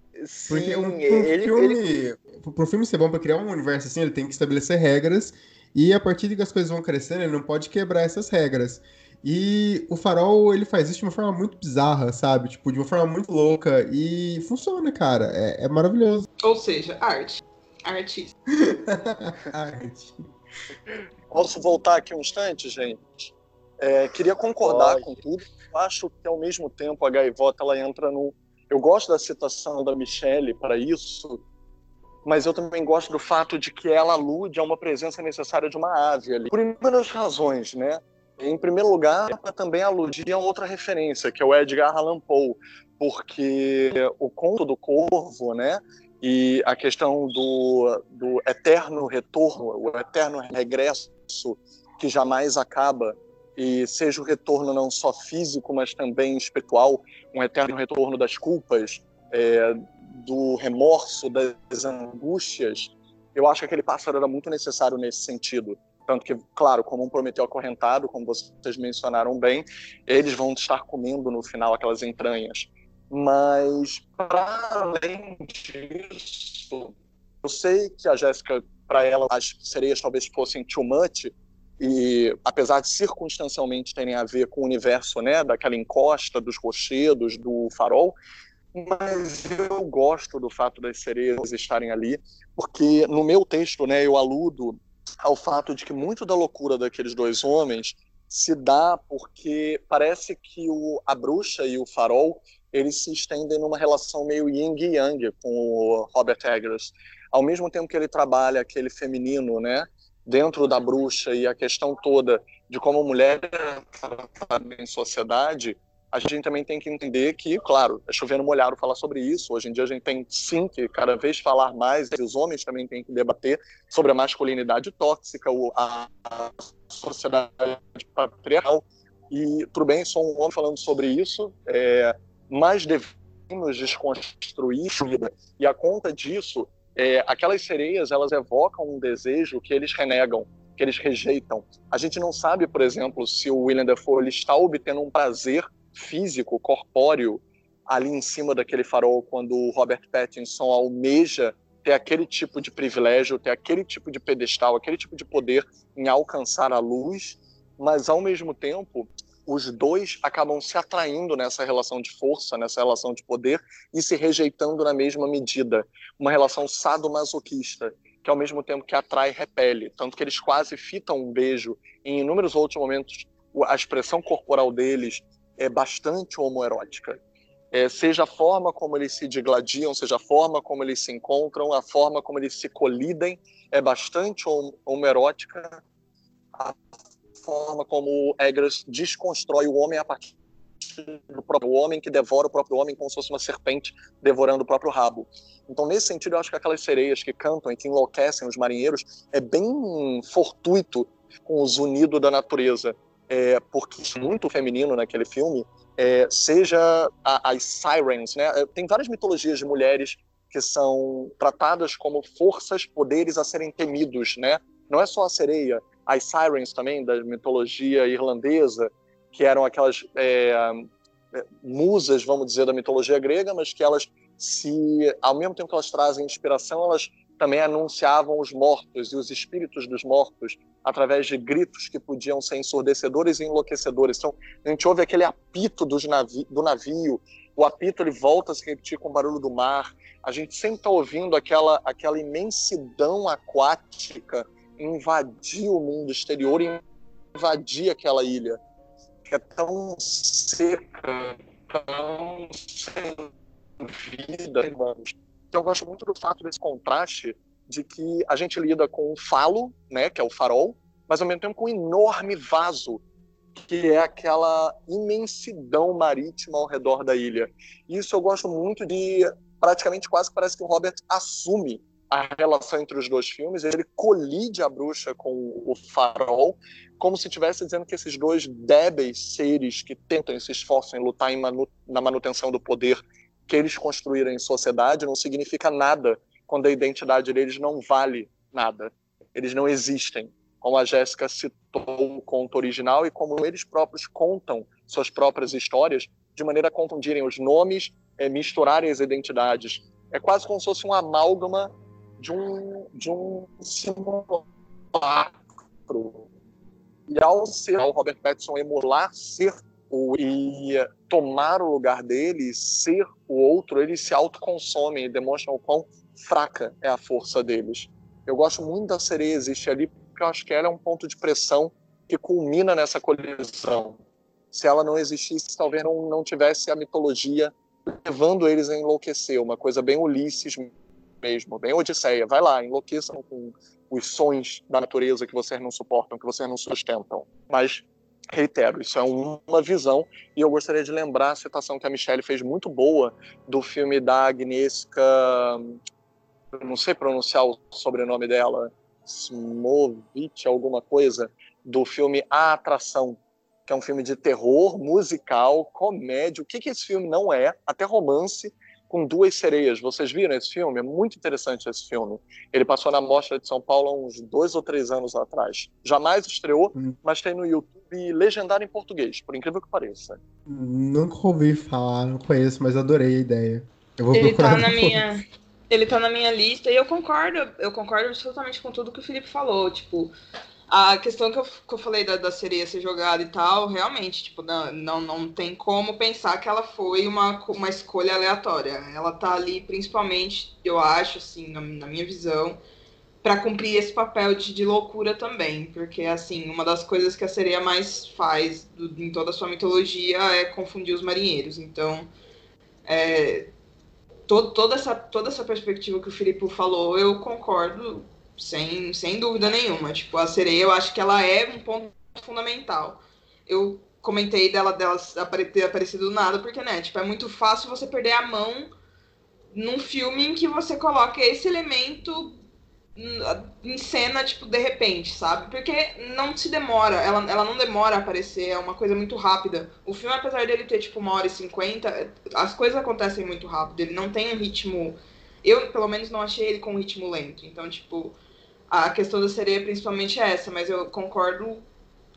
Porque um, ele, filme, ele... pro filme ser bom, pra criar um universo assim, ele tem que estabelecer regras e a partir de que as coisas vão crescendo, ele não pode quebrar essas regras. E o Farol, ele faz isso de uma forma muito bizarra, sabe? Tipo, de uma forma muito louca. E funciona, cara. É, é maravilhoso. Ou seja, arte. Artista. arte. Posso voltar aqui um instante, gente? É, queria concordar Pode. com tudo. Acho que, ao mesmo tempo, a gaivota ela entra no. Eu gosto da citação da Michelle para isso, mas eu também gosto do fato de que ela alude a uma presença necessária de uma ave ali. Por inúmeras razões, né? Em primeiro lugar, também aludia a outra referência, que é o Edgar Allan Poe, porque o conto do corvo, né? E a questão do, do eterno retorno, o eterno regresso que jamais acaba, e seja o retorno não só físico, mas também espiritual, um eterno retorno das culpas, é, do remorso, das angústias, eu acho que aquele pássaro era muito necessário nesse sentido. Tanto que, claro, como um Prometeu acorrentado, como vocês mencionaram bem, eles vão estar comendo no final aquelas entranhas. Mas, para além disso, eu sei que a Jéssica, para ela, as sereias talvez fossem too much, e apesar de circunstancialmente terem a ver com o universo, né, daquela encosta, dos rochedos, do farol, mas eu gosto do fato das sereias estarem ali, porque no meu texto, né, eu aludo ao fato de que muito da loucura daqueles dois homens se dá porque parece que o, a bruxa e o farol eles se estendem numa relação meio yin e yang com o Robert Eggers. Ao mesmo tempo que ele trabalha aquele feminino, né, dentro da bruxa e a questão toda de como a mulher é tratada em sociedade, a gente também tem que entender que, claro, é chovendo molhado falar sobre isso. Hoje em dia a gente tem sim que cada vez falar mais, os homens também têm que debater sobre a masculinidade tóxica, a sociedade patriarcal. E tudo bem, sou um homem falando sobre isso, é, mas devemos desconstruir vida. E a conta disso, é, aquelas sereias, elas evocam um desejo que eles renegam, que eles rejeitam. A gente não sabe, por exemplo, se o William Defoe ele está obtendo um prazer físico, corpóreo, ali em cima daquele farol, quando o Robert Pattinson almeja ter aquele tipo de privilégio, ter aquele tipo de pedestal, aquele tipo de poder em alcançar a luz, mas ao mesmo tempo os dois acabam se atraindo nessa relação de força, nessa relação de poder e se rejeitando na mesma medida. Uma relação sadomasoquista, que ao mesmo tempo que atrai, repele. Tanto que eles quase fitam um beijo. Em inúmeros outros momentos, a expressão corporal deles é bastante homoerótica. É, seja a forma como eles se digladiam, seja a forma como eles se encontram, a forma como eles se colidem, é bastante homoerótica. A forma como Eggers desconstrói o homem a partir do próprio homem que devora o próprio homem como se fosse uma serpente devorando o próprio rabo. Então, nesse sentido, eu acho que aquelas sereias que cantam e que enlouquecem os marinheiros é bem fortuito com o zunido da natureza é, porque é muito feminino naquele filme, é, seja a, as sirens, né? É, tem várias mitologias de mulheres que são tratadas como forças, poderes a serem temidos, né? Não é só a sereia, as sirens também da mitologia irlandesa, que eram aquelas é, é, musas, vamos dizer, da mitologia grega, mas que elas se, ao mesmo tempo que elas trazem inspiração, elas também anunciavam os mortos e os espíritos dos mortos através de gritos que podiam ser ensurdecedores e enlouquecedores. Então, a gente ouve aquele apito navi do navio, o apito ele volta a se repetir com o barulho do mar. A gente sempre está ouvindo aquela, aquela imensidão aquática invadir o mundo exterior e invadir aquela ilha, que é tão seca, tão sem vida, irmãos eu gosto muito do fato desse contraste de que a gente lida com um falo, né, que é o farol, mas ao mesmo tempo com um enorme vaso, que é aquela imensidão marítima ao redor da ilha. Isso eu gosto muito de, praticamente quase parece que o Robert assume a relação entre os dois filmes, ele colide a bruxa com o farol, como se estivesse dizendo que esses dois débeis seres que tentam e se esforçam em lutar em manu na manutenção do poder que eles construíram em sociedade não significa nada quando a identidade deles não vale nada. Eles não existem. Como a Jéssica citou o conto original e como eles próprios contam suas próprias histórias, de maneira a confundirem os nomes, é, misturarem as identidades. É quase como se fosse um amálgama de um, de um simulacro. E ao ser o Robert Pattinson emular ser e tomar o lugar dele, ser o outro, eles se autoconsomem e demonstram o quão fraca é a força deles. Eu gosto muito da sereia existir ali, porque eu acho que ela é um ponto de pressão que culmina nessa colisão. Se ela não existisse, talvez não, não tivesse a mitologia levando eles a enlouquecer, uma coisa bem Ulisses mesmo, bem Odisseia. Vai lá, enlouqueçam com os sons da natureza que vocês não suportam, que vocês não sustentam. Mas reitero, isso é uma visão, e eu gostaria de lembrar a citação que a Michelle fez muito boa do filme da Agnieszka, não sei pronunciar o sobrenome dela, Smovic, alguma coisa, do filme A Atração, que é um filme de terror, musical, comédia. O que, que esse filme não é? Até romance, com duas sereias. Vocês viram esse filme? É muito interessante esse filme. Ele passou na Mostra de São Paulo há uns dois ou três anos atrás. Jamais estreou, hum. mas tem no YouTube legendado em português, por incrível que pareça. Nunca ouvi falar, não conheço, mas adorei a ideia. Eu vou ele procurar. Tá na minha, ele tá na minha lista e eu concordo, eu concordo absolutamente com tudo que o Felipe falou. Tipo, a questão que eu, que eu falei da, da sereia ser jogada e tal, realmente, tipo, não, não, não tem como pensar que ela foi uma, uma escolha aleatória. Ela tá ali principalmente, eu acho, assim, na, na minha visão, para cumprir esse papel de, de, loucura também, porque assim, uma das coisas que a sereia mais faz do, em toda a sua mitologia é confundir os marinheiros. Então, é, todo, toda, essa, toda essa perspectiva que o Filipe falou, eu concordo sem, sem dúvida nenhuma. Tipo, a sereia, eu acho que ela é um ponto fundamental. Eu comentei dela, dela ter aparecido do nada, porque, né, tipo, é muito fácil você perder a mão num filme em que você coloca esse elemento em cena, tipo, de repente, sabe? Porque não se demora, ela, ela não demora a aparecer, é uma coisa muito rápida. O filme, apesar dele ter, tipo, uma hora e cinquenta, as coisas acontecem muito rápido, ele não tem um ritmo... Eu, pelo menos, não achei ele com um ritmo lento. Então, tipo, a questão da sereia principalmente é essa, mas eu concordo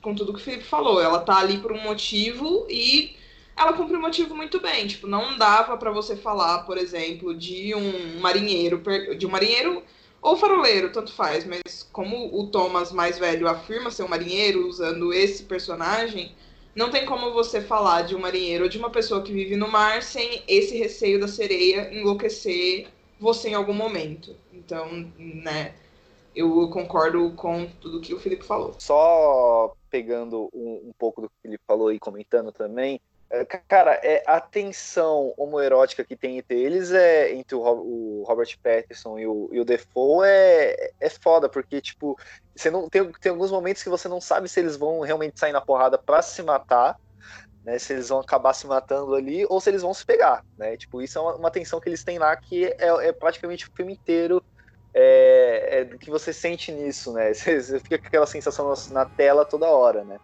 com tudo que o Felipe falou. Ela tá ali por um motivo e ela cumpre o motivo muito bem. Tipo, não dava para você falar, por exemplo, de um marinheiro, de um marinheiro ou faroleiro, tanto faz, mas como o Thomas mais velho afirma ser um marinheiro usando esse personagem, não tem como você falar de um marinheiro ou de uma pessoa que vive no mar sem esse receio da sereia enlouquecer você em algum momento. Então, né, eu concordo com tudo que o Felipe falou. Só pegando um, um pouco do que Felipe falou e comentando também, cara, é, a tensão homoerótica que tem entre eles é entre o, Robert Pattinson e o, e o Defoe é, é foda, porque, tipo, você não tem, tem alguns momentos que você não sabe se eles vão realmente sair na porrada pra se matar, né? Se eles vão acabar se matando ali ou se eles vão se pegar, né? Tipo, isso é uma, uma tensão que eles têm lá que é, é praticamente o filme inteiro é, é, que você sente nisso, né? Você, você fica com aquela sensação na tela toda hora, né?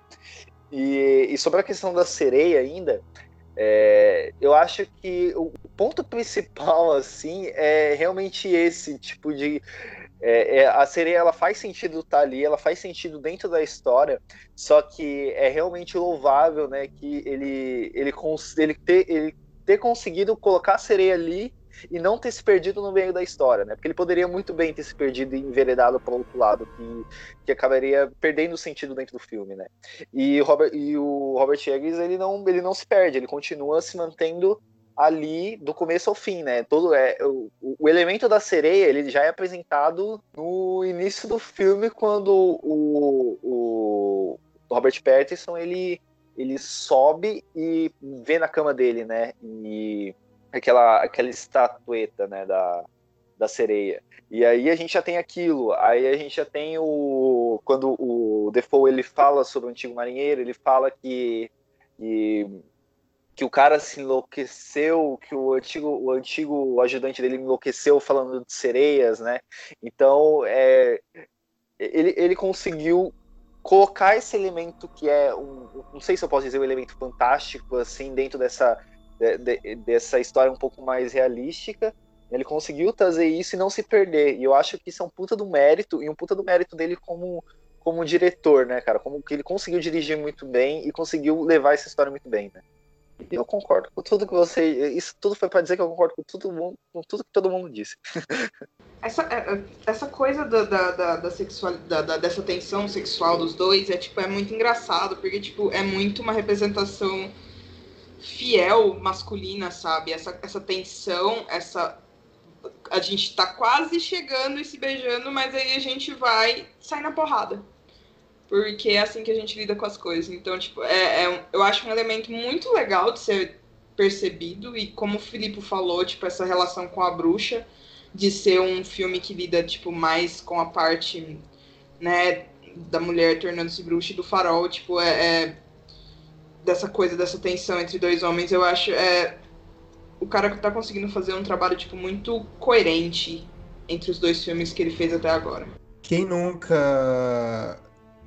E, e sobre a questão da sereia ainda, é, eu acho que o ponto principal, assim, é realmente esse tipo de. É, é, a sereia ela faz sentido estar tá ali, ela faz sentido dentro da história, só que é realmente louvável, né, que ele ele, ele, ter, ele ter conseguido colocar a sereia ali e não ter se perdido no meio da história, né? Porque ele poderia muito bem ter se perdido e enveredado para outro lado, que, que acabaria perdendo o sentido dentro do filme, né? E, Robert, e o Robert Eggers, ele não, ele não se perde, ele continua se mantendo ali do começo ao fim, né? Todo é o, o, elemento da sereia ele já é apresentado no início do filme quando o, o, Robert Pattinson ele ele sobe e vê na cama dele, né? E aquela, aquela estatueta, né, da, da sereia. E aí a gente já tem aquilo, aí a gente já tem o... Quando o Defoe, ele fala sobre o antigo marinheiro, ele fala que... que que o cara se enlouqueceu, que o antigo, o antigo ajudante dele enlouqueceu falando de sereias, né? Então, é, ele, ele conseguiu colocar esse elemento que é um, não sei se eu posso dizer um elemento fantástico assim dentro dessa de, de, dessa história um pouco mais realística. Ele conseguiu trazer isso e não se perder. E eu acho que isso é um puta do mérito, e um puta do mérito dele como, como diretor, né, cara? Como que ele conseguiu dirigir muito bem e conseguiu levar essa história muito bem, né? Eu concordo com tudo que você. Isso tudo foi para dizer que eu concordo com tudo, com tudo que todo mundo disse. Essa, é, é, essa coisa da, da, da, da sexualidade, dessa tensão sexual dos dois é tipo é muito engraçado, porque tipo, é muito uma representação fiel masculina, sabe? Essa, essa tensão, essa. A gente tá quase chegando e se beijando, mas aí a gente vai sair na porrada. Porque é assim que a gente lida com as coisas. Então, tipo, é, é eu acho um elemento muito legal de ser percebido. E como o Filipe falou, tipo, essa relação com a bruxa, de ser um filme que lida, tipo, mais com a parte, né, da mulher tornando-se bruxa e do farol, tipo, é, é dessa coisa, dessa tensão entre dois homens, eu acho é o cara que tá conseguindo fazer um trabalho tipo muito coerente entre os dois filmes que ele fez até agora. Quem nunca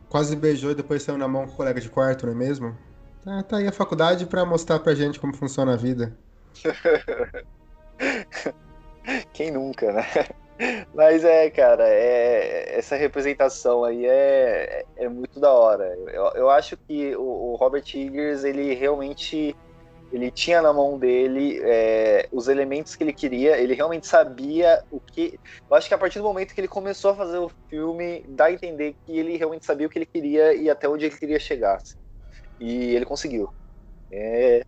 quase beijou e depois saiu na mão com o colega de quarto, não é mesmo? Tá, tá aí a faculdade para mostrar pra gente como funciona a vida. Quem nunca, né? Mas é, cara, é, essa representação aí é, é muito da hora. Eu, eu acho que o, o Robert Eggers, ele realmente ele tinha na mão dele é, os elementos que ele queria, ele realmente sabia o que. Eu acho que a partir do momento que ele começou a fazer o filme, dá a entender que ele realmente sabia o que ele queria e até onde ele queria chegar. Assim. E ele conseguiu. É,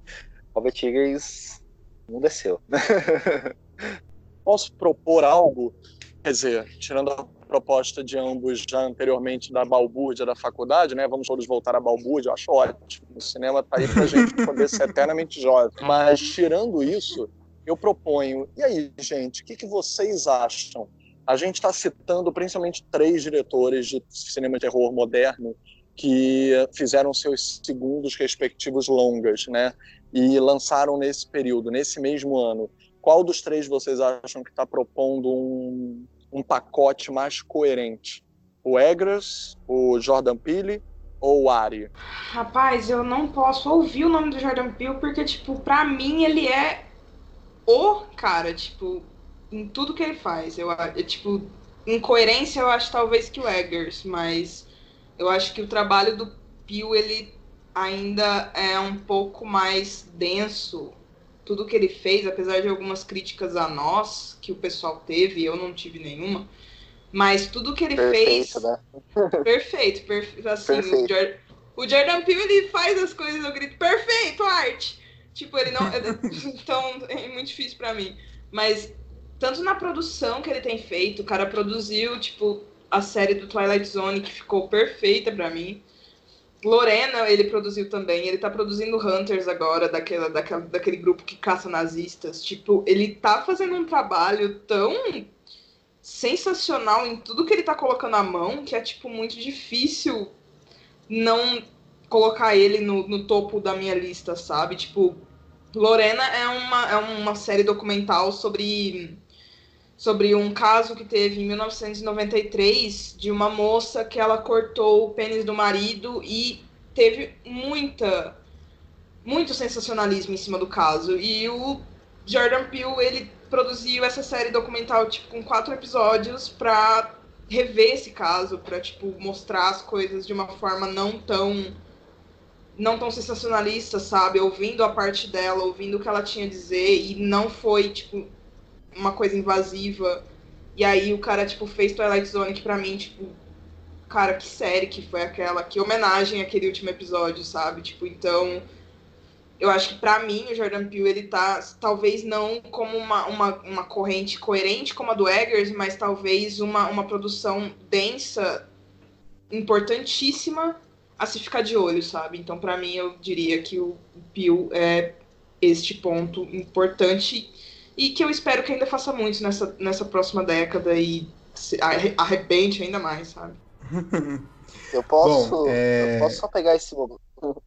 Robert Eggers, o mundo é seu. Posso propor algo? Quer dizer, tirando a proposta de ambos já anteriormente da balbúrdia da faculdade, né? Vamos todos voltar à balbúrdia, eu acho ótimo. O cinema está aí para a gente poder ser eternamente jovem. Mas, tirando isso, eu proponho. E aí, gente, o que, que vocês acham? A gente está citando principalmente três diretores de cinema de terror moderno que fizeram seus segundos respectivos longas, né? E lançaram nesse período, nesse mesmo ano. Qual dos três vocês acham que está propondo um, um pacote mais coerente? O Eggers, o Jordan Peele ou o Ari? Rapaz, eu não posso ouvir o nome do Jordan Peele porque, tipo, pra mim ele é o cara, tipo, em tudo que ele faz. Eu, eu tipo, em coerência eu acho talvez que o Eggers, mas eu acho que o trabalho do Peele, ele ainda é um pouco mais denso tudo que ele fez, apesar de algumas críticas a nós que o pessoal teve, eu não tive nenhuma, mas tudo que ele perfeito, fez. Né? perfeito, perfeito. Assim, perfeito. O, Jordan, o Jordan Peele ele faz as coisas, eu grito, perfeito, arte! Tipo, ele não. então, é muito difícil para mim. Mas, tanto na produção que ele tem feito, o cara produziu, tipo, a série do Twilight Zone, que ficou perfeita para mim. Lorena, ele produziu também. Ele tá produzindo Hunters agora, daquela, daquela, daquele grupo que caça nazistas. Tipo, ele tá fazendo um trabalho tão sensacional em tudo que ele tá colocando à mão que é, tipo, muito difícil não colocar ele no, no topo da minha lista, sabe? Tipo, Lorena é uma, é uma série documental sobre sobre um caso que teve em 1993 de uma moça que ela cortou o pênis do marido e teve muita muito sensacionalismo em cima do caso. E o Jordan Peele, ele produziu essa série documental tipo com quatro episódios para rever esse caso, para tipo mostrar as coisas de uma forma não tão não tão sensacionalista, sabe? Ouvindo a parte dela, ouvindo o que ela tinha a dizer e não foi tipo uma coisa invasiva. E aí o cara, tipo, fez Twilight Zone que pra mim, tipo, cara, que série que foi aquela, que homenagem àquele último episódio, sabe? Tipo, então, eu acho que para mim o Jordan Peele, ele tá, talvez não como uma, uma, uma corrente coerente como a do Eggers, mas talvez uma, uma produção densa, importantíssima a se ficar de olho, sabe? Então, para mim, eu diria que o Peele é este ponto importante e que eu espero que ainda faça muito nessa, nessa próxima década e arrebente ainda mais, sabe? Eu posso, Bom, é... eu posso só pegar esse momento.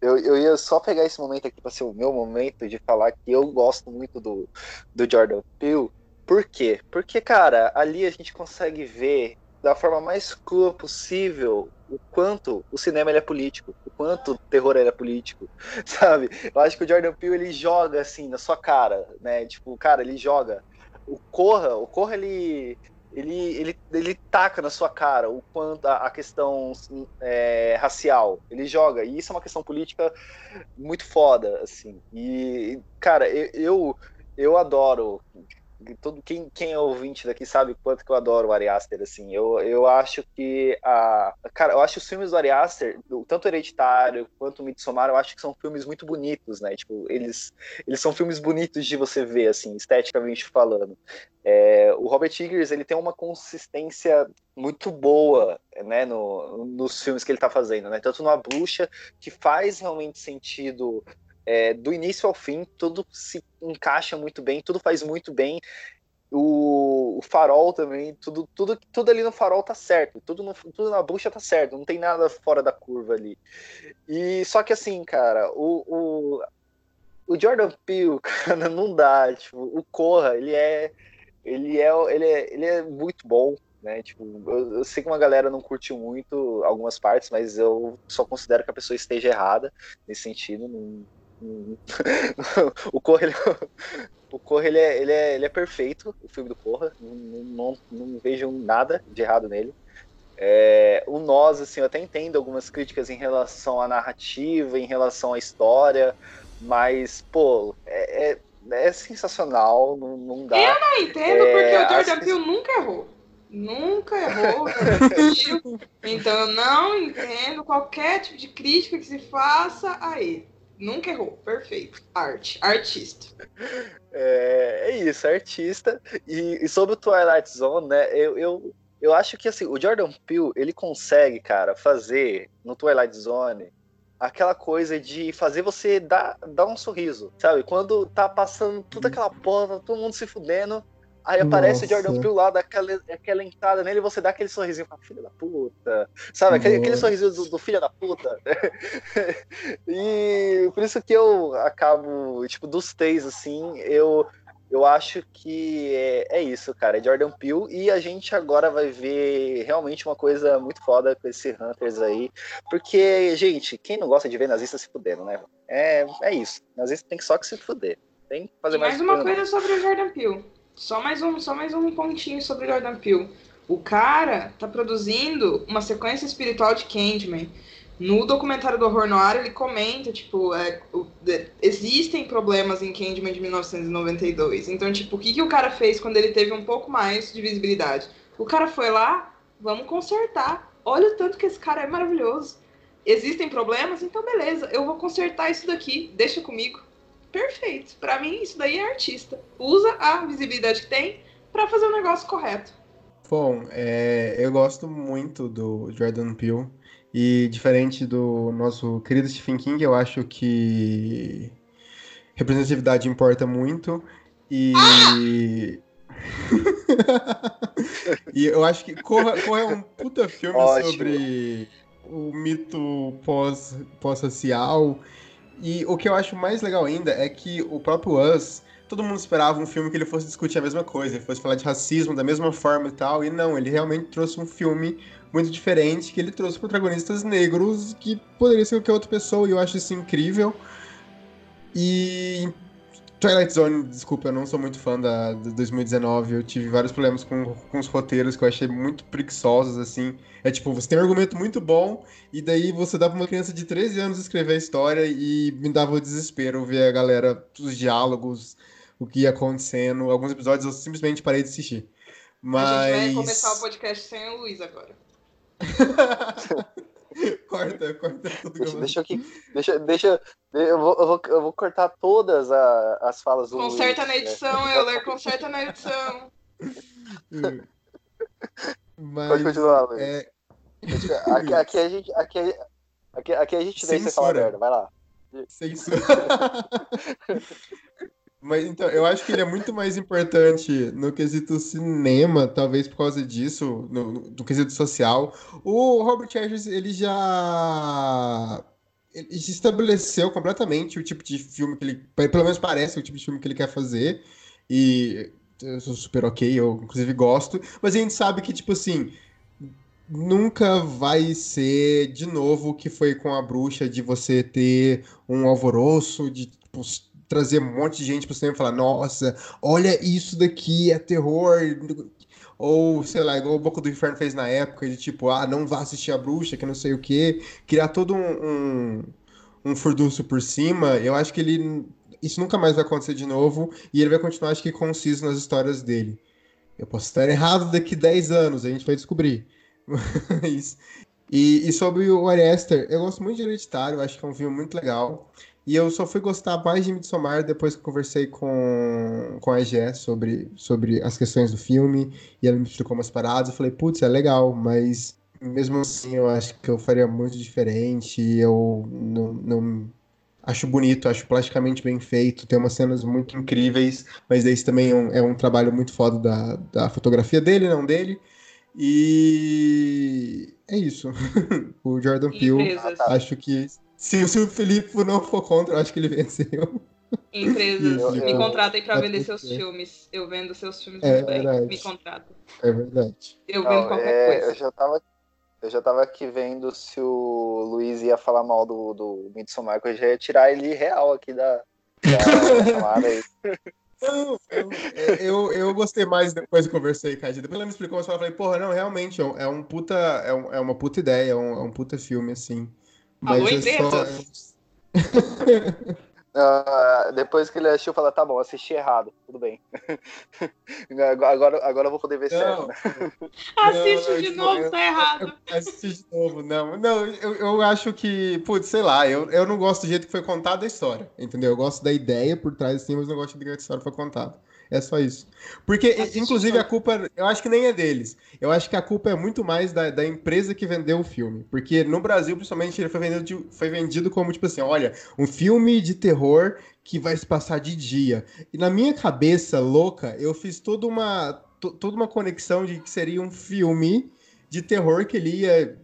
Eu, eu ia só pegar esse momento aqui para ser o meu momento de falar que eu gosto muito do, do Jordan Peele. Por quê? Porque, cara, ali a gente consegue ver da forma mais crua possível o quanto o cinema é político, o quanto o terror é político, sabe? Eu acho que o Jordan Peele ele joga assim na sua cara, né? Tipo, cara, ele joga. O Corra, o Corra ele ele, ele, ele taca na sua cara o quanto a, a questão é, racial ele joga e isso é uma questão política muito foda assim e cara eu, eu, eu adoro todo quem, quem é ouvinte daqui sabe quanto que eu adoro o Ari Aster, assim. Eu, eu acho que a cara, eu acho os filmes do Ari Aster, tanto Hereditário quanto Midsommar, eu acho que são filmes muito bonitos, né? Tipo, eles eles são filmes bonitos de você ver assim, esteticamente falando. É, o Robert Eggers, ele tem uma consistência muito boa, né, no, nos filmes que ele está fazendo, né? Tanto no A Bruxa, que faz realmente sentido é, do início ao fim, tudo se encaixa muito bem, tudo faz muito bem. O, o, farol também, tudo, tudo, tudo ali no farol tá certo, tudo, no, tudo na bucha tá certo, não tem nada fora da curva ali. E só que assim, cara, o, o, o Jordan Peele, cara, não dá, tipo, o Corra, ele é ele é, ele é, ele é muito bom, né? Tipo, eu, eu, sei que uma galera não curtiu muito algumas partes, mas eu só considero que a pessoa esteja errada nesse sentido. Não, o Corra, ele, o Corra ele, é, ele, é, ele é perfeito, o filme do Corra. Não, não, não vejo nada de errado nele. É, o Nós, assim, eu até entendo algumas críticas em relação à narrativa, em relação à história, mas, pô, é, é, é sensacional, não, não, dá. Eu não entendo é, porque o Jordan Peele nunca errou. Nunca errou, então eu não entendo qualquer tipo de crítica que se faça a ele. Nunca errou, perfeito. Arte, artista. É, é isso, artista. E, e, sobre o Twilight Zone, né? Eu, eu, eu acho que assim, o Jordan Peele, ele consegue, cara, fazer no Twilight Zone aquela coisa de fazer você dar, dar um sorriso, sabe? Quando tá passando toda aquela porra, todo mundo se fudendo, Aí aparece Nossa. o Jordan Peele lá, dá aquela, aquela entrada nele e você dá aquele sorrisinho pra filha da puta. Sabe? Aquele, aquele sorrisinho do, do filho da puta. e por isso que eu acabo, tipo, dos três, assim, eu, eu acho que é, é isso, cara. É Jordan Peele. E a gente agora vai ver realmente uma coisa muito foda com esse Hunters aí. Porque, gente, quem não gosta de ver nazista se fudendo, né? É, é isso. Nazista tem só que se fuder. Tem que fazer e mais. Mais uma coisa sobre o Jordan Peele. Só mais um, só mais um pontinho sobre Jordan Peele. O cara tá produzindo uma sequência espiritual de Candyman. No documentário do Horror Noir, ele comenta, tipo, é, o, de, existem problemas em Candyman de 1992. Então, tipo, o que, que o cara fez quando ele teve um pouco mais de visibilidade? O cara foi lá, vamos consertar. Olha o tanto que esse cara é maravilhoso. Existem problemas? Então, beleza, eu vou consertar isso daqui, deixa comigo perfeito. Para mim, isso daí é artista. Usa a visibilidade que tem para fazer o negócio correto. Bom, é, eu gosto muito do Jordan Peele. E diferente do nosso querido Stephen King, eu acho que representatividade importa muito. E. Ah! e eu acho que Corra, Corra é um puta filme Ótimo. sobre o mito pós-social. Pós e o que eu acho mais legal ainda é que o próprio Us, todo mundo esperava um filme que ele fosse discutir a mesma coisa, ele fosse falar de racismo da mesma forma e tal, e não, ele realmente trouxe um filme muito diferente, que ele trouxe protagonistas negros que poderia ser qualquer outra pessoa, e eu acho isso incrível. E Twilight Zone, desculpa, eu não sou muito fã da, de 2019. Eu tive vários problemas com, com os roteiros que eu achei muito preguiçosos, assim. É tipo, você tem um argumento muito bom, e daí você dá pra uma criança de 13 anos escrever a história e me dava o desespero ver a galera, os diálogos, o que ia acontecendo. Alguns episódios eu simplesmente parei de assistir. Mas... A gente vai começar o podcast sem o Luiz agora. corta, corta tudo deixa, deixa aqui. Deixa, deixa, eu vou, eu vou, eu vou cortar todas a, as falas do Conserta Luiz, na edição, né? Euler, conserta na edição. Mas, Pode continuar, Luiz. É... Aqui, aqui, a gente, aqui, aqui, aqui a gente deixa você falar merda, vai lá. Censura. Mas então, eu acho que ele é muito mais importante no quesito cinema, talvez por causa disso, no, no quesito social. O Robert Eggers, ele já ele estabeleceu completamente o tipo de filme que ele, pelo menos parece o tipo de filme que ele quer fazer. E eu sou super ok, eu inclusive gosto, mas a gente sabe que tipo assim, nunca vai ser de novo o que foi com a bruxa de você ter um alvoroço de tipo, trazer um monte de gente pro cinema e falar, nossa, olha isso daqui, é terror. Ou, sei lá, igual o Boca do Inferno fez na época, de tipo, ah, não vá assistir a bruxa, que não sei o quê. Criar todo um, um, um furdunço por cima, eu acho que ele. Isso nunca mais vai acontecer de novo, e ele vai continuar, acho que, conciso nas histórias dele. Eu posso estar errado daqui 10 anos, a gente vai descobrir. Mas... E, e sobre o Ari eu gosto muito de Hereditário, acho que é um filme muito legal. E eu só fui gostar mais de Midsommar depois que conversei com, com a EGE sobre, sobre as questões do filme. E ela me explicou umas paradas. Eu falei, putz, é legal, mas mesmo assim eu acho que eu faria muito diferente. Eu não, não acho bonito, acho plasticamente bem feito, tem umas cenas muito incríveis, mas esse também é um, é um trabalho muito foda da, da fotografia dele, não dele. E é isso. o Jordan Peele, acho que se, se o Felipe não for contra, eu acho que ele venceu. Empresas, me contratem para vender seus filmes. Eu vendo seus filmes é, muito bem. Me contratem. É verdade. Eu vendo não, qualquer é, coisa. Eu já tava Eu já tava aqui vendo se o Luiz ia falar mal do, do Midsommar, que eu já ia tirar ele real aqui da, da, da chamada aí. Não, eu, eu, eu, gostei mais depois que conversei com a Depois ela me explicou, mas eu falei, porra, não, realmente, é um puta, é, um, é uma puta ideia, é um, é um puta filme, assim. Mas Alô, é só... Uh, depois que ele assistiu, fala, tá bom, assisti errado, tudo bem. agora, agora eu vou poder ver certo. Né? Assiste de novo, eu, tá errado. Assiste de novo, não. Não, eu, eu acho que, putz, sei lá, eu, eu não gosto do jeito que foi contada a história, entendeu? Eu gosto da ideia por trás, sim, mas não gosto do jeito que a história foi contada. É só isso. Porque, inclusive, a culpa, eu acho que nem é deles. Eu acho que a culpa é muito mais da, da empresa que vendeu o filme. Porque no Brasil, principalmente, ele foi vendido, foi vendido como, tipo assim, olha, um filme de terror que vai se passar de dia. E na minha cabeça louca, eu fiz toda uma, toda uma conexão de que seria um filme de terror que ele ia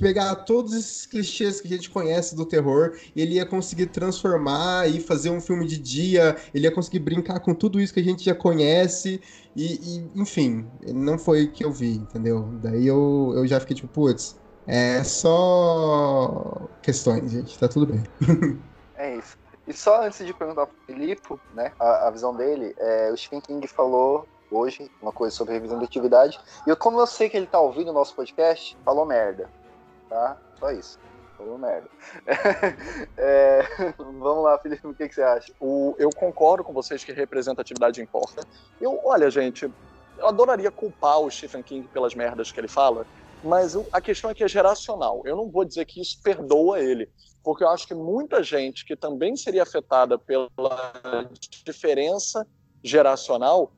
pegar todos esses clichês que a gente conhece do terror, ele ia conseguir transformar e fazer um filme de dia, ele ia conseguir brincar com tudo isso que a gente já conhece, e, e enfim, não foi o que eu vi, entendeu? Daí eu, eu já fiquei tipo, putz, é só questões, gente, tá tudo bem. é isso. E só antes de perguntar pro Filipe, né, a, a visão dele, é, o Stephen King falou hoje uma coisa sobre revisão de atividade, e eu, como eu sei que ele tá ouvindo o nosso podcast, falou merda tá? Só isso. Falou merda. é, vamos lá, Felipe, o que, que você acha? O, eu concordo com vocês que representatividade importa. Eu, olha, gente, eu adoraria culpar o Stephen King pelas merdas que ele fala, mas a questão é que é geracional. Eu não vou dizer que isso perdoa ele, porque eu acho que muita gente que também seria afetada pela diferença geracional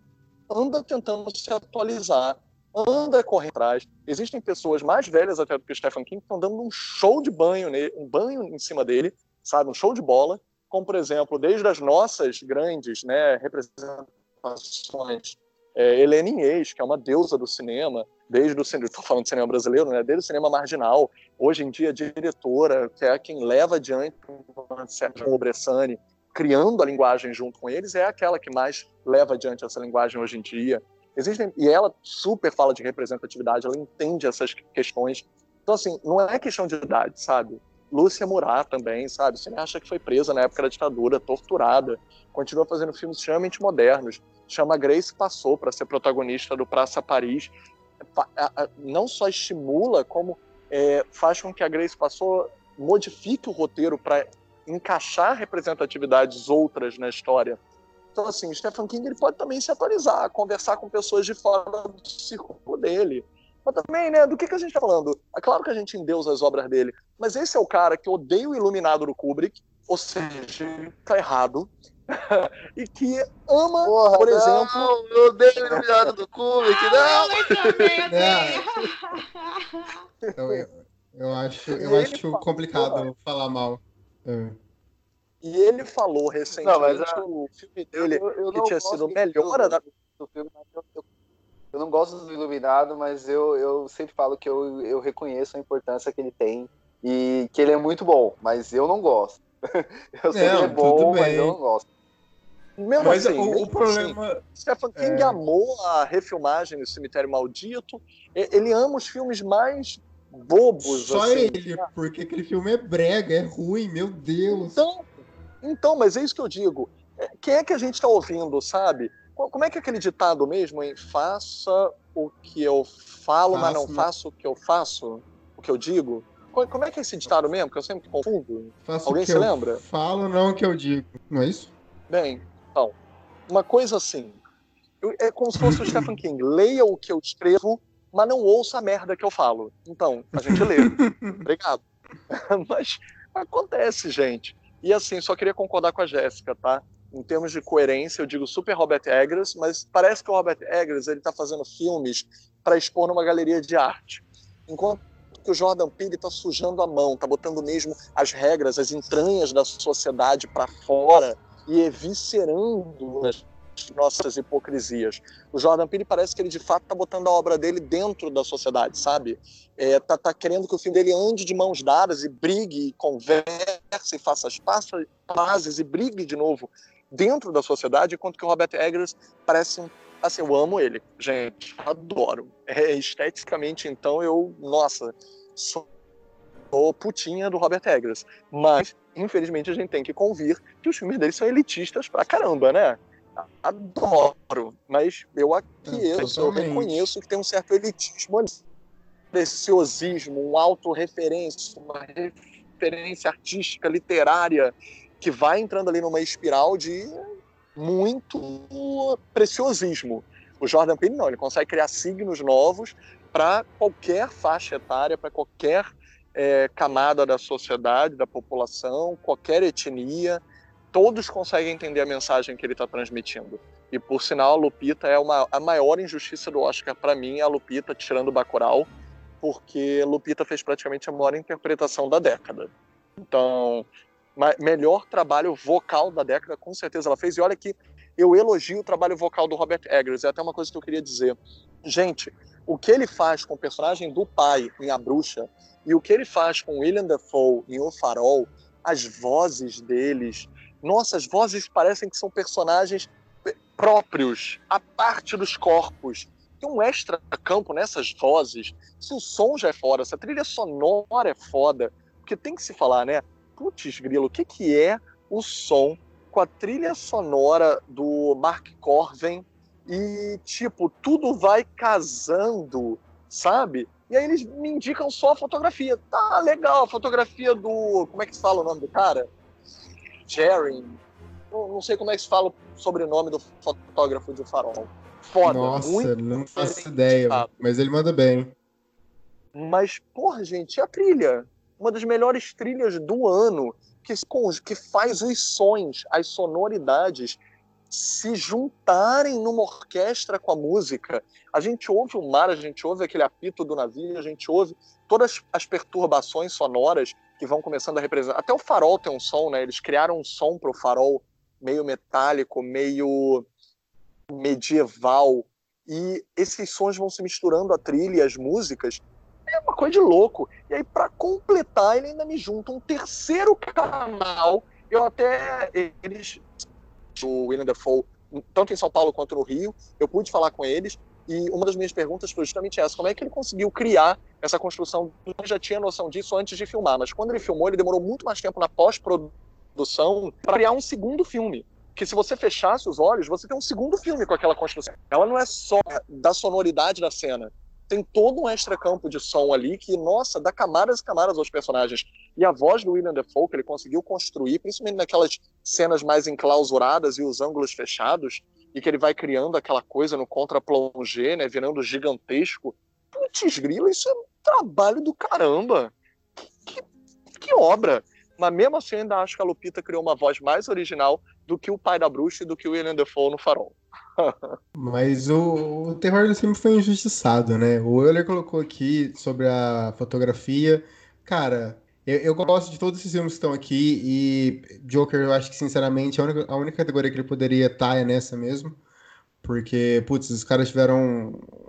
anda tentando se atualizar anda correndo atrás. Existem pessoas mais velhas até do que o Stephen King que estão dando um show de banho nele, um banho em cima dele, sabe, um show de bola, como por exemplo, desde as nossas grandes, né, representações, é, Helene Inês, que é uma deusa do cinema, desde o estou falando do cinema brasileiro, né, desde o cinema marginal, hoje em dia diretora, que é quem leva adiante o Sérgio Bressani, criando a linguagem junto com eles, é aquela que mais leva adiante essa linguagem hoje em dia. Existem, e ela super fala de representatividade, ela entende essas questões. Então, assim, não é questão de idade, sabe? Lúcia Murat também, sabe? Você acha que foi presa na época da ditadura, torturada, continua fazendo filmes extremamente modernos. Chama Grace Passou para ser protagonista do Praça Paris. Não só estimula, como é, faz com que a Grace Passou modifique o roteiro para encaixar representatividades outras na história. Então, assim, o Stephen King ele pode também se atualizar, conversar com pessoas de fora do círculo dele. Mas também, né, do que, que a gente está falando? É claro que a gente endeusa as obras dele, mas esse é o cara que odeia o Iluminado do Kubrick, ou seja, tá errado, e que ama, Porra, por não, exemplo... eu odeio o Iluminado do Kubrick, ah, não! Eu também odeio! Eu, eu, eu acho, eu acho complicado falar mal. É. E ele falou recentemente não, a... o filme dele eu, eu que tinha sido melhor adaptado. Eu, eu não gosto do Iluminado, mas eu, eu sempre falo que eu, eu reconheço a importância que ele tem e que ele é muito bom, mas eu não gosto. eu sei não, que ele é bom, mas eu não gosto. Mesmo mas assim, o, o problema. Assim, Stephen King é... amou a refilmagem do Cemitério Maldito. Ele ama os filmes mais bobos. Só assim, ele, porque aquele filme é brega, é ruim, meu Deus. Então, então, mas é isso que eu digo. É, quem é que a gente está ouvindo, sabe? Como é que é aquele ditado mesmo, hein? Faça o que eu falo, faço, mas não faço o que eu faço, o que eu digo? Como é que é esse ditado mesmo? Que eu sempre confundo. Faço Alguém se lembra? Falo, não o que eu digo. Não é isso? Bem, então, uma coisa assim. É como se fosse o Stephen King. Leia o que eu escrevo, mas não ouça a merda que eu falo. Então, a gente lê. Obrigado. mas acontece, gente. E assim, só queria concordar com a Jéssica, tá? Em termos de coerência, eu digo super Robert Eggers, mas parece que o Robert Eggers ele está fazendo filmes para expor numa galeria de arte. Enquanto que o Jordan Peele está sujando a mão, está botando mesmo as regras, as entranhas da sociedade para fora e eviscerando as nossas hipocrisias. O Jordan Peele parece que ele de fato está botando a obra dele dentro da sociedade, sabe? É, tá, tá, querendo que o filme dele ande de mãos dadas e brigue, e converse, e faça as pazes e brigue de novo dentro da sociedade, enquanto que o Robert Eggers parece um assim, eu amo ele, gente, adoro. É, esteticamente, então, eu, nossa, sou putinha do Robert Eggers. Mas, infelizmente, a gente tem que convir que os filmes dele são elitistas pra caramba, né? Adoro, mas eu aqueço, eu reconheço que tem um certo elitismo ali. Preciosismo, um autorreferência, uma referência artística, literária, que vai entrando ali numa espiral de muito preciosismo. O Jordan Peele não, ele consegue criar signos novos para qualquer faixa etária, para qualquer é, camada da sociedade, da população, qualquer etnia, todos conseguem entender a mensagem que ele está transmitindo. E por sinal, a Lupita é uma, a maior injustiça do Oscar para mim, é a Lupita tirando o Bacurau, porque Lupita fez praticamente a maior interpretação da década. Então, melhor trabalho vocal da década, com certeza ela fez. E olha que eu elogio o trabalho vocal do Robert Eggers. É até uma coisa que eu queria dizer. Gente, o que ele faz com o personagem do pai em A Bruxa e o que ele faz com William Dafoe em O Farol, as vozes deles, nossas vozes parecem que são personagens próprios, a parte dos corpos. Tem um extra campo nessas vozes. Se o som já é foda, se a trilha sonora é foda, porque tem que se falar, né? Putz, grilo, o que, que é o som com a trilha sonora do Mark Corven e, tipo, tudo vai casando, sabe? E aí eles me indicam só a fotografia. Tá legal, a fotografia do. Como é que se fala o nome do cara? Jerry. Não, não sei como é que se fala o sobrenome do fotógrafo de Farol. Foda, Nossa, muito não faço ideia, mas ele manda bem. Mas, porra, gente, a trilha? Uma das melhores trilhas do ano, que, que faz os sons, as sonoridades se juntarem numa orquestra com a música. A gente ouve o mar, a gente ouve aquele apito do navio, a gente ouve todas as perturbações sonoras que vão começando a representar. Até o farol tem um som, né? Eles criaram um som para o farol meio metálico, meio medieval. E esses sons vão se misturando a trilha e as músicas. É uma coisa de louco. E aí, para completar, ele ainda me junta um terceiro canal. Eu até. Eles o William Dafoe, tanto em São Paulo quanto no Rio. Eu pude falar com eles e uma das minhas perguntas foi justamente essa: como é que ele conseguiu criar essa construção? Ele já tinha noção disso antes de filmar, mas quando ele filmou, ele demorou muito mais tempo na pós-produção para criar um segundo filme. Que se você fechasse os olhos, você tem um segundo filme com aquela construção. Ela não é só da sonoridade da cena, tem todo um extra-campo de som ali que, nossa, dá camadas e camadas aos personagens. E a voz do William Dafoe, que ele conseguiu construir, principalmente naquelas cenas mais enclausuradas e os ângulos fechados, e que ele vai criando aquela coisa no contra-plongé, né, virando gigantesco. Putz, grilo, isso é um trabalho do caramba. Que, que obra! Mas mesmo assim, ainda acho que a Lupita criou uma voz mais original do que o pai da bruxa e do que o William Dafoe no Farol. Mas o, o terror do filme foi injustiçado, né? O Euler colocou aqui sobre a fotografia. Cara, eu, eu, gosto de todos esses filmes que estão aqui e Joker, eu acho que, sinceramente, a única, a única categoria que ele poderia estar é nessa mesmo. Porque, putz, os caras tiveram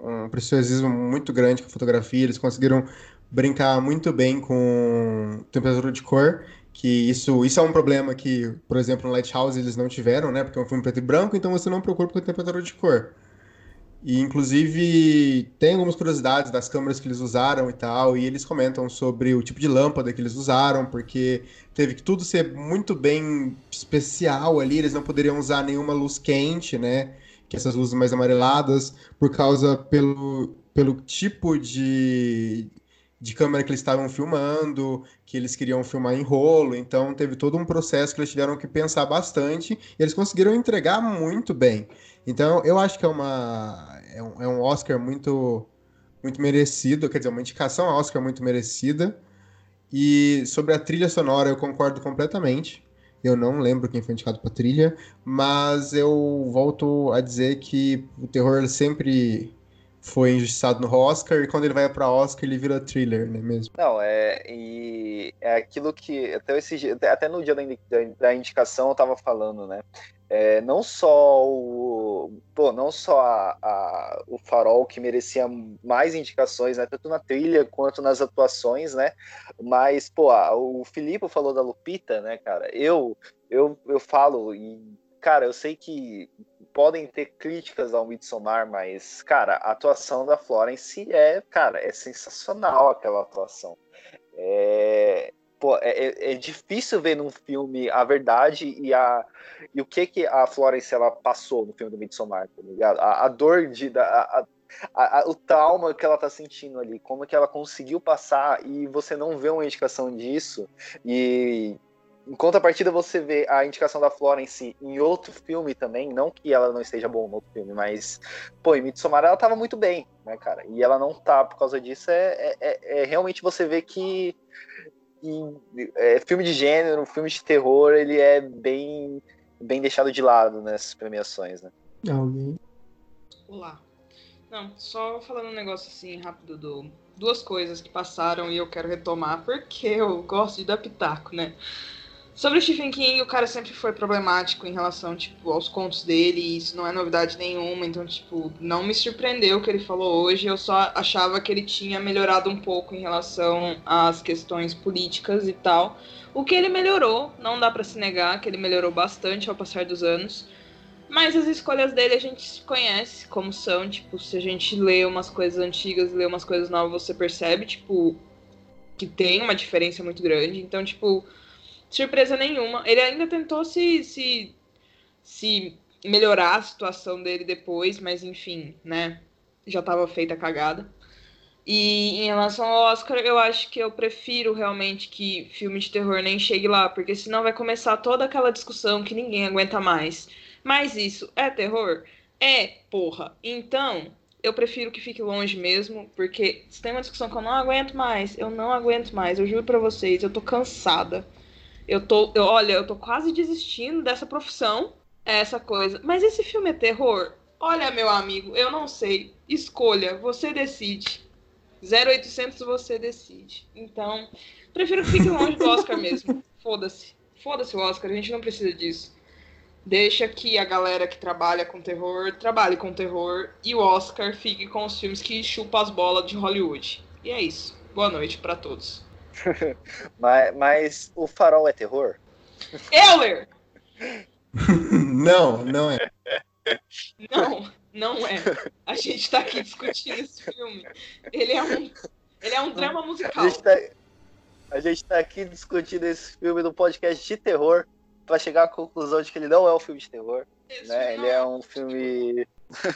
um, um preciosismo muito grande com a fotografia, eles conseguiram brincar muito bem com temperatura de cor que isso, isso é um problema que, por exemplo, no Lighthouse eles não tiveram, né? Porque é um filme preto e branco, então você não procura por temperatura de cor. E, inclusive, tem algumas curiosidades das câmeras que eles usaram e tal, e eles comentam sobre o tipo de lâmpada que eles usaram, porque teve que tudo ser muito bem especial ali, eles não poderiam usar nenhuma luz quente, né? Que essas luzes mais amareladas, por causa pelo, pelo tipo de, de câmera que eles estavam filmando, que eles queriam filmar em rolo, então teve todo um processo que eles tiveram que pensar bastante e eles conseguiram entregar muito bem. Então eu acho que é uma é um, é um Oscar muito muito merecido, quer dizer, uma indicação a Oscar muito merecida. E sobre a trilha sonora eu concordo completamente. Eu não lembro quem foi indicado para trilha, mas eu volto a dizer que o terror sempre foi injustiçado no Oscar e quando ele vai para Oscar ele vira thriller, né mesmo? Não, é e é aquilo que até esse até no dia da, da indicação eu tava falando, né? É, não só o pô, não só a, a, o Farol que merecia mais indicações, né, tanto na trilha quanto nas atuações, né? Mas pô, a, o Filipe falou da Lupita, né, cara? Eu eu eu falo e cara, eu sei que podem ter críticas ao Midsommar, mas, cara, a atuação da Florence é, cara, é sensacional aquela atuação. É, pô, é, é, é difícil ver num filme a verdade e, a, e o que que a Florence ela passou no filme do Midsommar, tá ligado? A, a dor de, a, a, a, o trauma que ela tá sentindo ali, como que ela conseguiu passar e você não vê uma indicação disso e em contrapartida, você vê a indicação da Florence em outro filme também, não que ela não esteja bom no outro filme, mas, pô, em Midsommar ela tava muito bem, né, cara? E ela não tá por causa disso, é, é, é, é realmente você vê que, que é, filme de gênero, filme de terror, ele é bem, bem deixado de lado nessas premiações, né? Alguém? Olá. Não, só falando um negócio assim rápido do duas coisas que passaram e eu quero retomar porque eu gosto de dar pitaco, né? Sobre o Stephen King, o cara sempre foi problemático em relação, tipo, aos contos dele, e isso não é novidade nenhuma, então, tipo, não me surpreendeu o que ele falou hoje, eu só achava que ele tinha melhorado um pouco em relação às questões políticas e tal. O que ele melhorou, não dá para se negar que ele melhorou bastante ao passar dos anos. Mas as escolhas dele a gente conhece como são, tipo, se a gente lê umas coisas antigas e lê umas coisas novas, você percebe, tipo, que tem uma diferença muito grande. Então, tipo, surpresa nenhuma. Ele ainda tentou se, se, se melhorar a situação dele depois, mas enfim, né? Já estava feita a cagada. E em relação ao Oscar, eu acho que eu prefiro realmente que filme de terror nem chegue lá, porque senão vai começar toda aquela discussão que ninguém aguenta mais. Mas isso é terror? É, porra. Então, eu prefiro que fique longe mesmo, porque se tem uma discussão que eu não aguento mais, eu não aguento mais, eu juro para vocês, eu tô cansada. Eu tô, eu, olha, eu tô quase desistindo dessa profissão, essa coisa. Mas esse filme é terror? Olha, meu amigo, eu não sei. Escolha, você decide. 0800 você decide. Então, prefiro que fique longe do Oscar mesmo. Foda-se. Foda-se o Oscar, a gente não precisa disso. Deixa que a galera que trabalha com terror trabalhe com terror e o Oscar fique com os filmes que chupam as bolas de Hollywood. E é isso. Boa noite para todos. mas, mas o farol é terror? Euler! não, não é. Não, não é. A gente tá aqui discutindo esse filme. Ele é um, ele é um drama musical. A gente, tá, a gente tá aqui discutindo esse filme no podcast de terror para chegar à conclusão de que ele não é um filme de terror. né? Ele é um filme.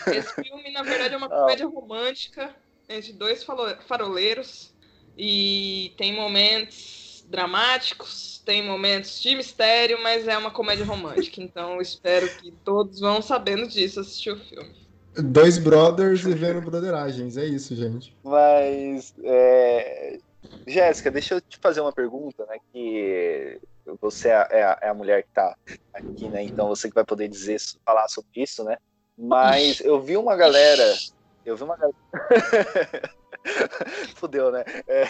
Esse filme, na verdade, é uma comédia romântica entre dois faroleiros e tem momentos dramáticos, tem momentos de mistério, mas é uma comédia romântica. Então eu espero que todos vão sabendo disso assistir o filme. Dois brothers e vendo brotheragens, é isso, gente. Mas, é... Jéssica, deixa eu te fazer uma pergunta, né? Que você é, é a, é a mulher que tá aqui, né? Então você que vai poder dizer, falar sobre isso, né? Mas eu vi uma galera. Eu vi uma galera. Fudeu, né? É,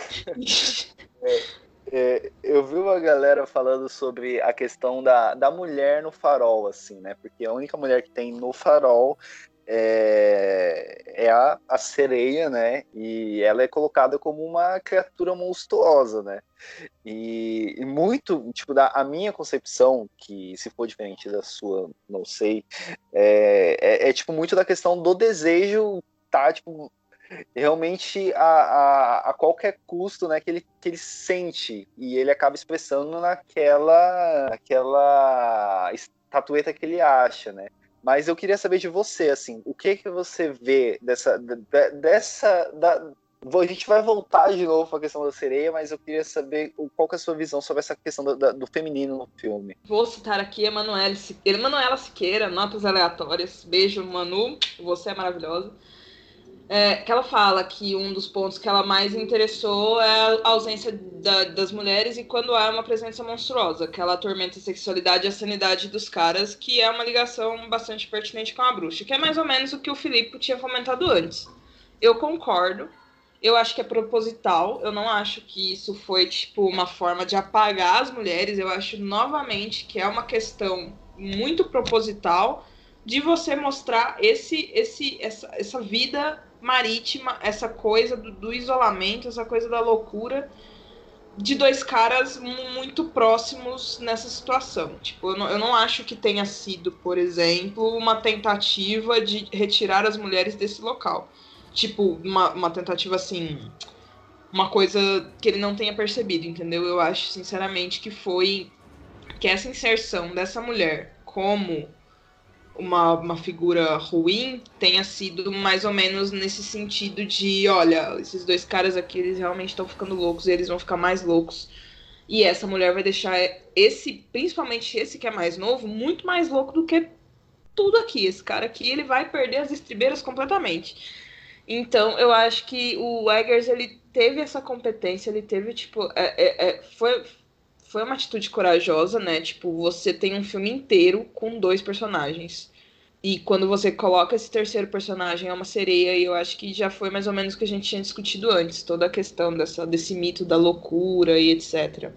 é, é, eu vi uma galera falando sobre a questão da, da mulher no farol, assim, né? Porque a única mulher que tem no farol é, é a, a, sereia, né? E ela é colocada como uma criatura monstruosa, né? E, e, muito, tipo, da a minha concepção, que se for diferente da sua, não sei, é, é, é tipo muito da questão do desejo tá, tipo, realmente a, a, a, qualquer custo né, que, ele, que ele sente e ele acaba expressando naquela, naquela estatueta que ele acha, né? Mas eu queria saber de você, assim, o que que você vê dessa, dessa, da, a gente vai voltar de novo para a questão da sereia, mas eu queria saber qual que é a sua visão sobre essa questão do, do feminino no filme. Vou citar aqui Emanuela Siqueira. Emanuela Siqueira, notas aleatórias. Beijo, Manu, você é maravilhosa é, que ela fala que um dos pontos que ela mais interessou é a ausência da, das mulheres e quando há uma presença monstruosa, que ela atormenta a sexualidade e a sanidade dos caras, que é uma ligação bastante pertinente com a bruxa, que é mais ou menos o que o Filipe tinha comentado antes. Eu concordo, eu acho que é proposital, eu não acho que isso foi tipo uma forma de apagar as mulheres, eu acho novamente que é uma questão muito proposital de você mostrar esse, esse, essa, essa vida marítima, essa coisa do, do, isolamento, essa coisa da loucura. de dois caras muito próximos nessa situação. Tipo, eu não, eu não acho que tenha sido, por exemplo, uma tentativa de retirar as mulheres desse local. Tipo, uma, uma tentativa assim. Uma coisa que ele não tenha percebido, entendeu? Eu acho, sinceramente, que foi que essa inserção dessa mulher como uma, uma figura ruim tenha sido mais ou menos nesse sentido de, olha, esses dois caras aqui, eles realmente estão ficando loucos e eles vão ficar mais loucos. E essa mulher vai deixar esse, principalmente esse que é mais novo, muito mais louco do que tudo aqui. Esse cara aqui, ele vai perder as estribeiras completamente. Então, eu acho que o Eggers, ele teve essa competência, ele teve, tipo, é, é, é, foi, foi uma atitude corajosa, né? Tipo, você tem um filme inteiro com dois personagens. E quando você coloca esse terceiro personagem é uma sereia, e eu acho que já foi mais ou menos o que a gente tinha discutido antes, toda a questão dessa, desse mito da loucura e etc.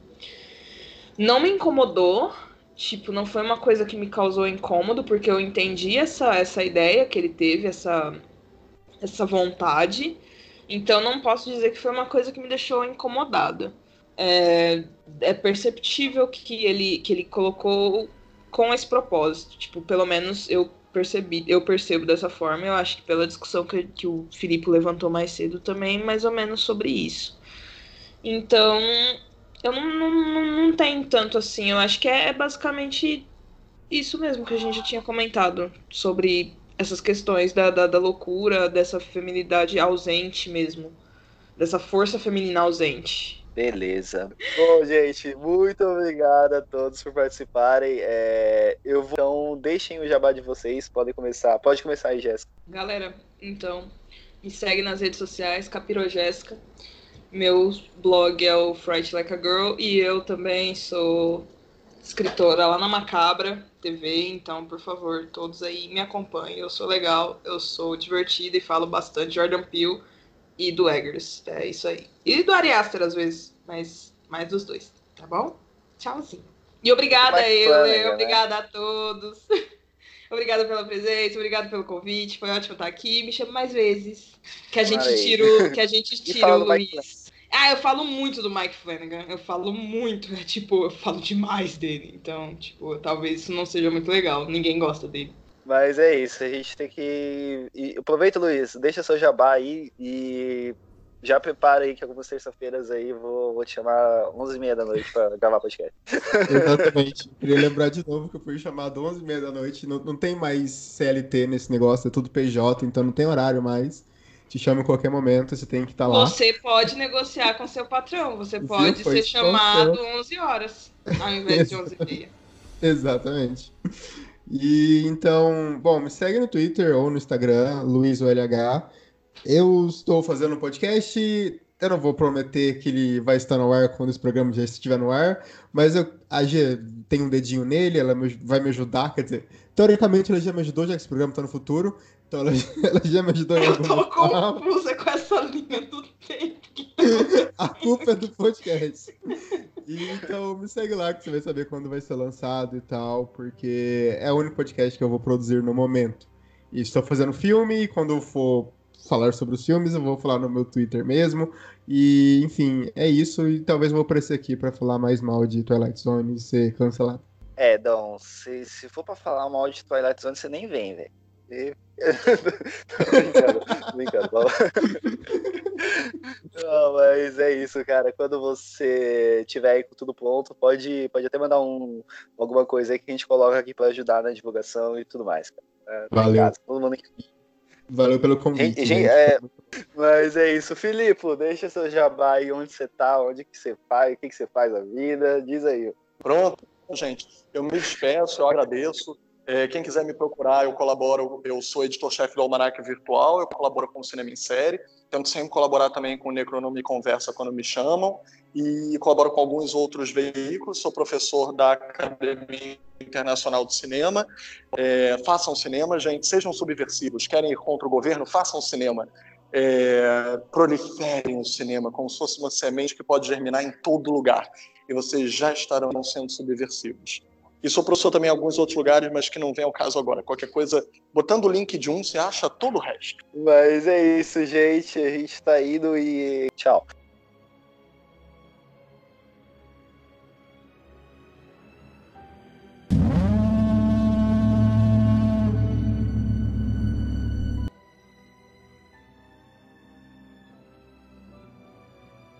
Não me incomodou, tipo, não foi uma coisa que me causou incômodo, porque eu entendi essa, essa ideia que ele teve, essa, essa vontade. Então não posso dizer que foi uma coisa que me deixou incomodada é, é perceptível que ele, que ele colocou com esse propósito. Tipo, pelo menos eu percebi, eu percebo dessa forma. Eu acho que pela discussão que, que o Filipe levantou mais cedo também, mais ou menos sobre isso. Então, eu não, não, não tenho tanto assim. Eu acho que é, é basicamente isso mesmo que a gente tinha comentado sobre essas questões da, da, da loucura, dessa feminilidade ausente mesmo. Dessa força feminina ausente. Beleza. Bom, gente, muito obrigado a todos por participarem. É, eu vou, então, deixem o jabá de vocês, podem começar. Pode começar aí, Jéssica. Galera, então, me segue nas redes sociais, Capiro Jéssica. Meu blog é o Fright Like a Girl e eu também sou escritora lá na Macabra TV, então, por favor, todos aí me acompanhem. Eu sou legal, eu sou divertida e falo bastante Jordan Peele e do Eggers. É isso aí. E do Ari Aster, às vezes, mas mais dos dois, tá bom? Tchauzinho. E obrigada né? obrigada a todos. obrigada pela presença, obrigada pelo convite. Foi ótimo estar aqui. Me chame mais vezes. Que a gente tira, que a gente tira o Luiz. Ah, eu falo muito do Mike Flanagan. Eu falo muito. É tipo, eu falo demais dele. Então, tipo, talvez isso não seja muito legal. Ninguém gosta dele. Mas é isso, a gente tem que. E aproveita, Luiz, deixa seu jabá aí e já prepara aí que algumas terça-feiras aí vou, vou te chamar 11h30 da noite para gravar podcast. Exatamente. Queria lembrar de novo que eu fui chamado 11h30 da noite. Não, não tem mais CLT nesse negócio, é tudo PJ, então não tem horário mais. Te chama em qualquer momento, você tem que estar tá lá. Você pode negociar com seu patrão, você pode ser chamado 11 horas ao invés de 11h30. Exatamente. E então, bom, me segue no Twitter ou no Instagram, LuizOLH. Eu estou fazendo um podcast. Eu não vou prometer que ele vai estar no ar quando esse programa já estiver no ar, mas eu, a G tem um dedinho nele, ela vai me ajudar, quer dizer, teoricamente ela já me ajudou, já que esse programa está no futuro, então ela, ela já me ajudou em Eu tô confusa com essa linha do tempo. a culpa é do podcast. E, então me segue lá que você vai saber quando vai ser lançado e tal, porque é o único podcast que eu vou produzir no momento. E estou fazendo filme, e quando eu for falar sobre os filmes, eu vou falar no meu Twitter mesmo. E, enfim, é isso. E talvez eu vou aparecer aqui para falar mais mal de Twilight Zone e ser cancelado. É, Dom, se, se for para falar mal de Twilight Zone, você nem vem, velho. E... brincando, brincando. Não, mas é isso, cara. Quando você tiver aí com tudo pronto, pode, pode até mandar um, alguma coisa aí que a gente coloca aqui para ajudar na divulgação e tudo mais. Cara. É, Valeu. todo mundo Valeu pelo convite. Gente, é, mas é isso. Filipe, deixa seu jabá aí onde você tá, onde que você faz, o que, que você faz na vida. Diz aí. Pronto, gente. Eu me despeço, eu agradeço. É, quem quiser me procurar, eu colaboro, eu sou editor-chefe do Almanac Virtual, eu colaboro com o Cinema em Série, tento sempre colaborar também com o Necronome Conversa quando me chamam, e colaboro com alguns outros veículos, sou professor da Academia Internacional de Cinema. É, façam cinema, gente, sejam subversivos, querem ir contra o governo, façam cinema. É, proliferem o cinema como se fosse uma semente que pode germinar em todo lugar, e vocês já estarão sendo subversivos. E sou professor também em alguns outros lugares, mas que não vem ao caso agora. Qualquer coisa, botando o link de um, você acha todo o resto. Mas é isso, gente. A gente tá indo e tchau.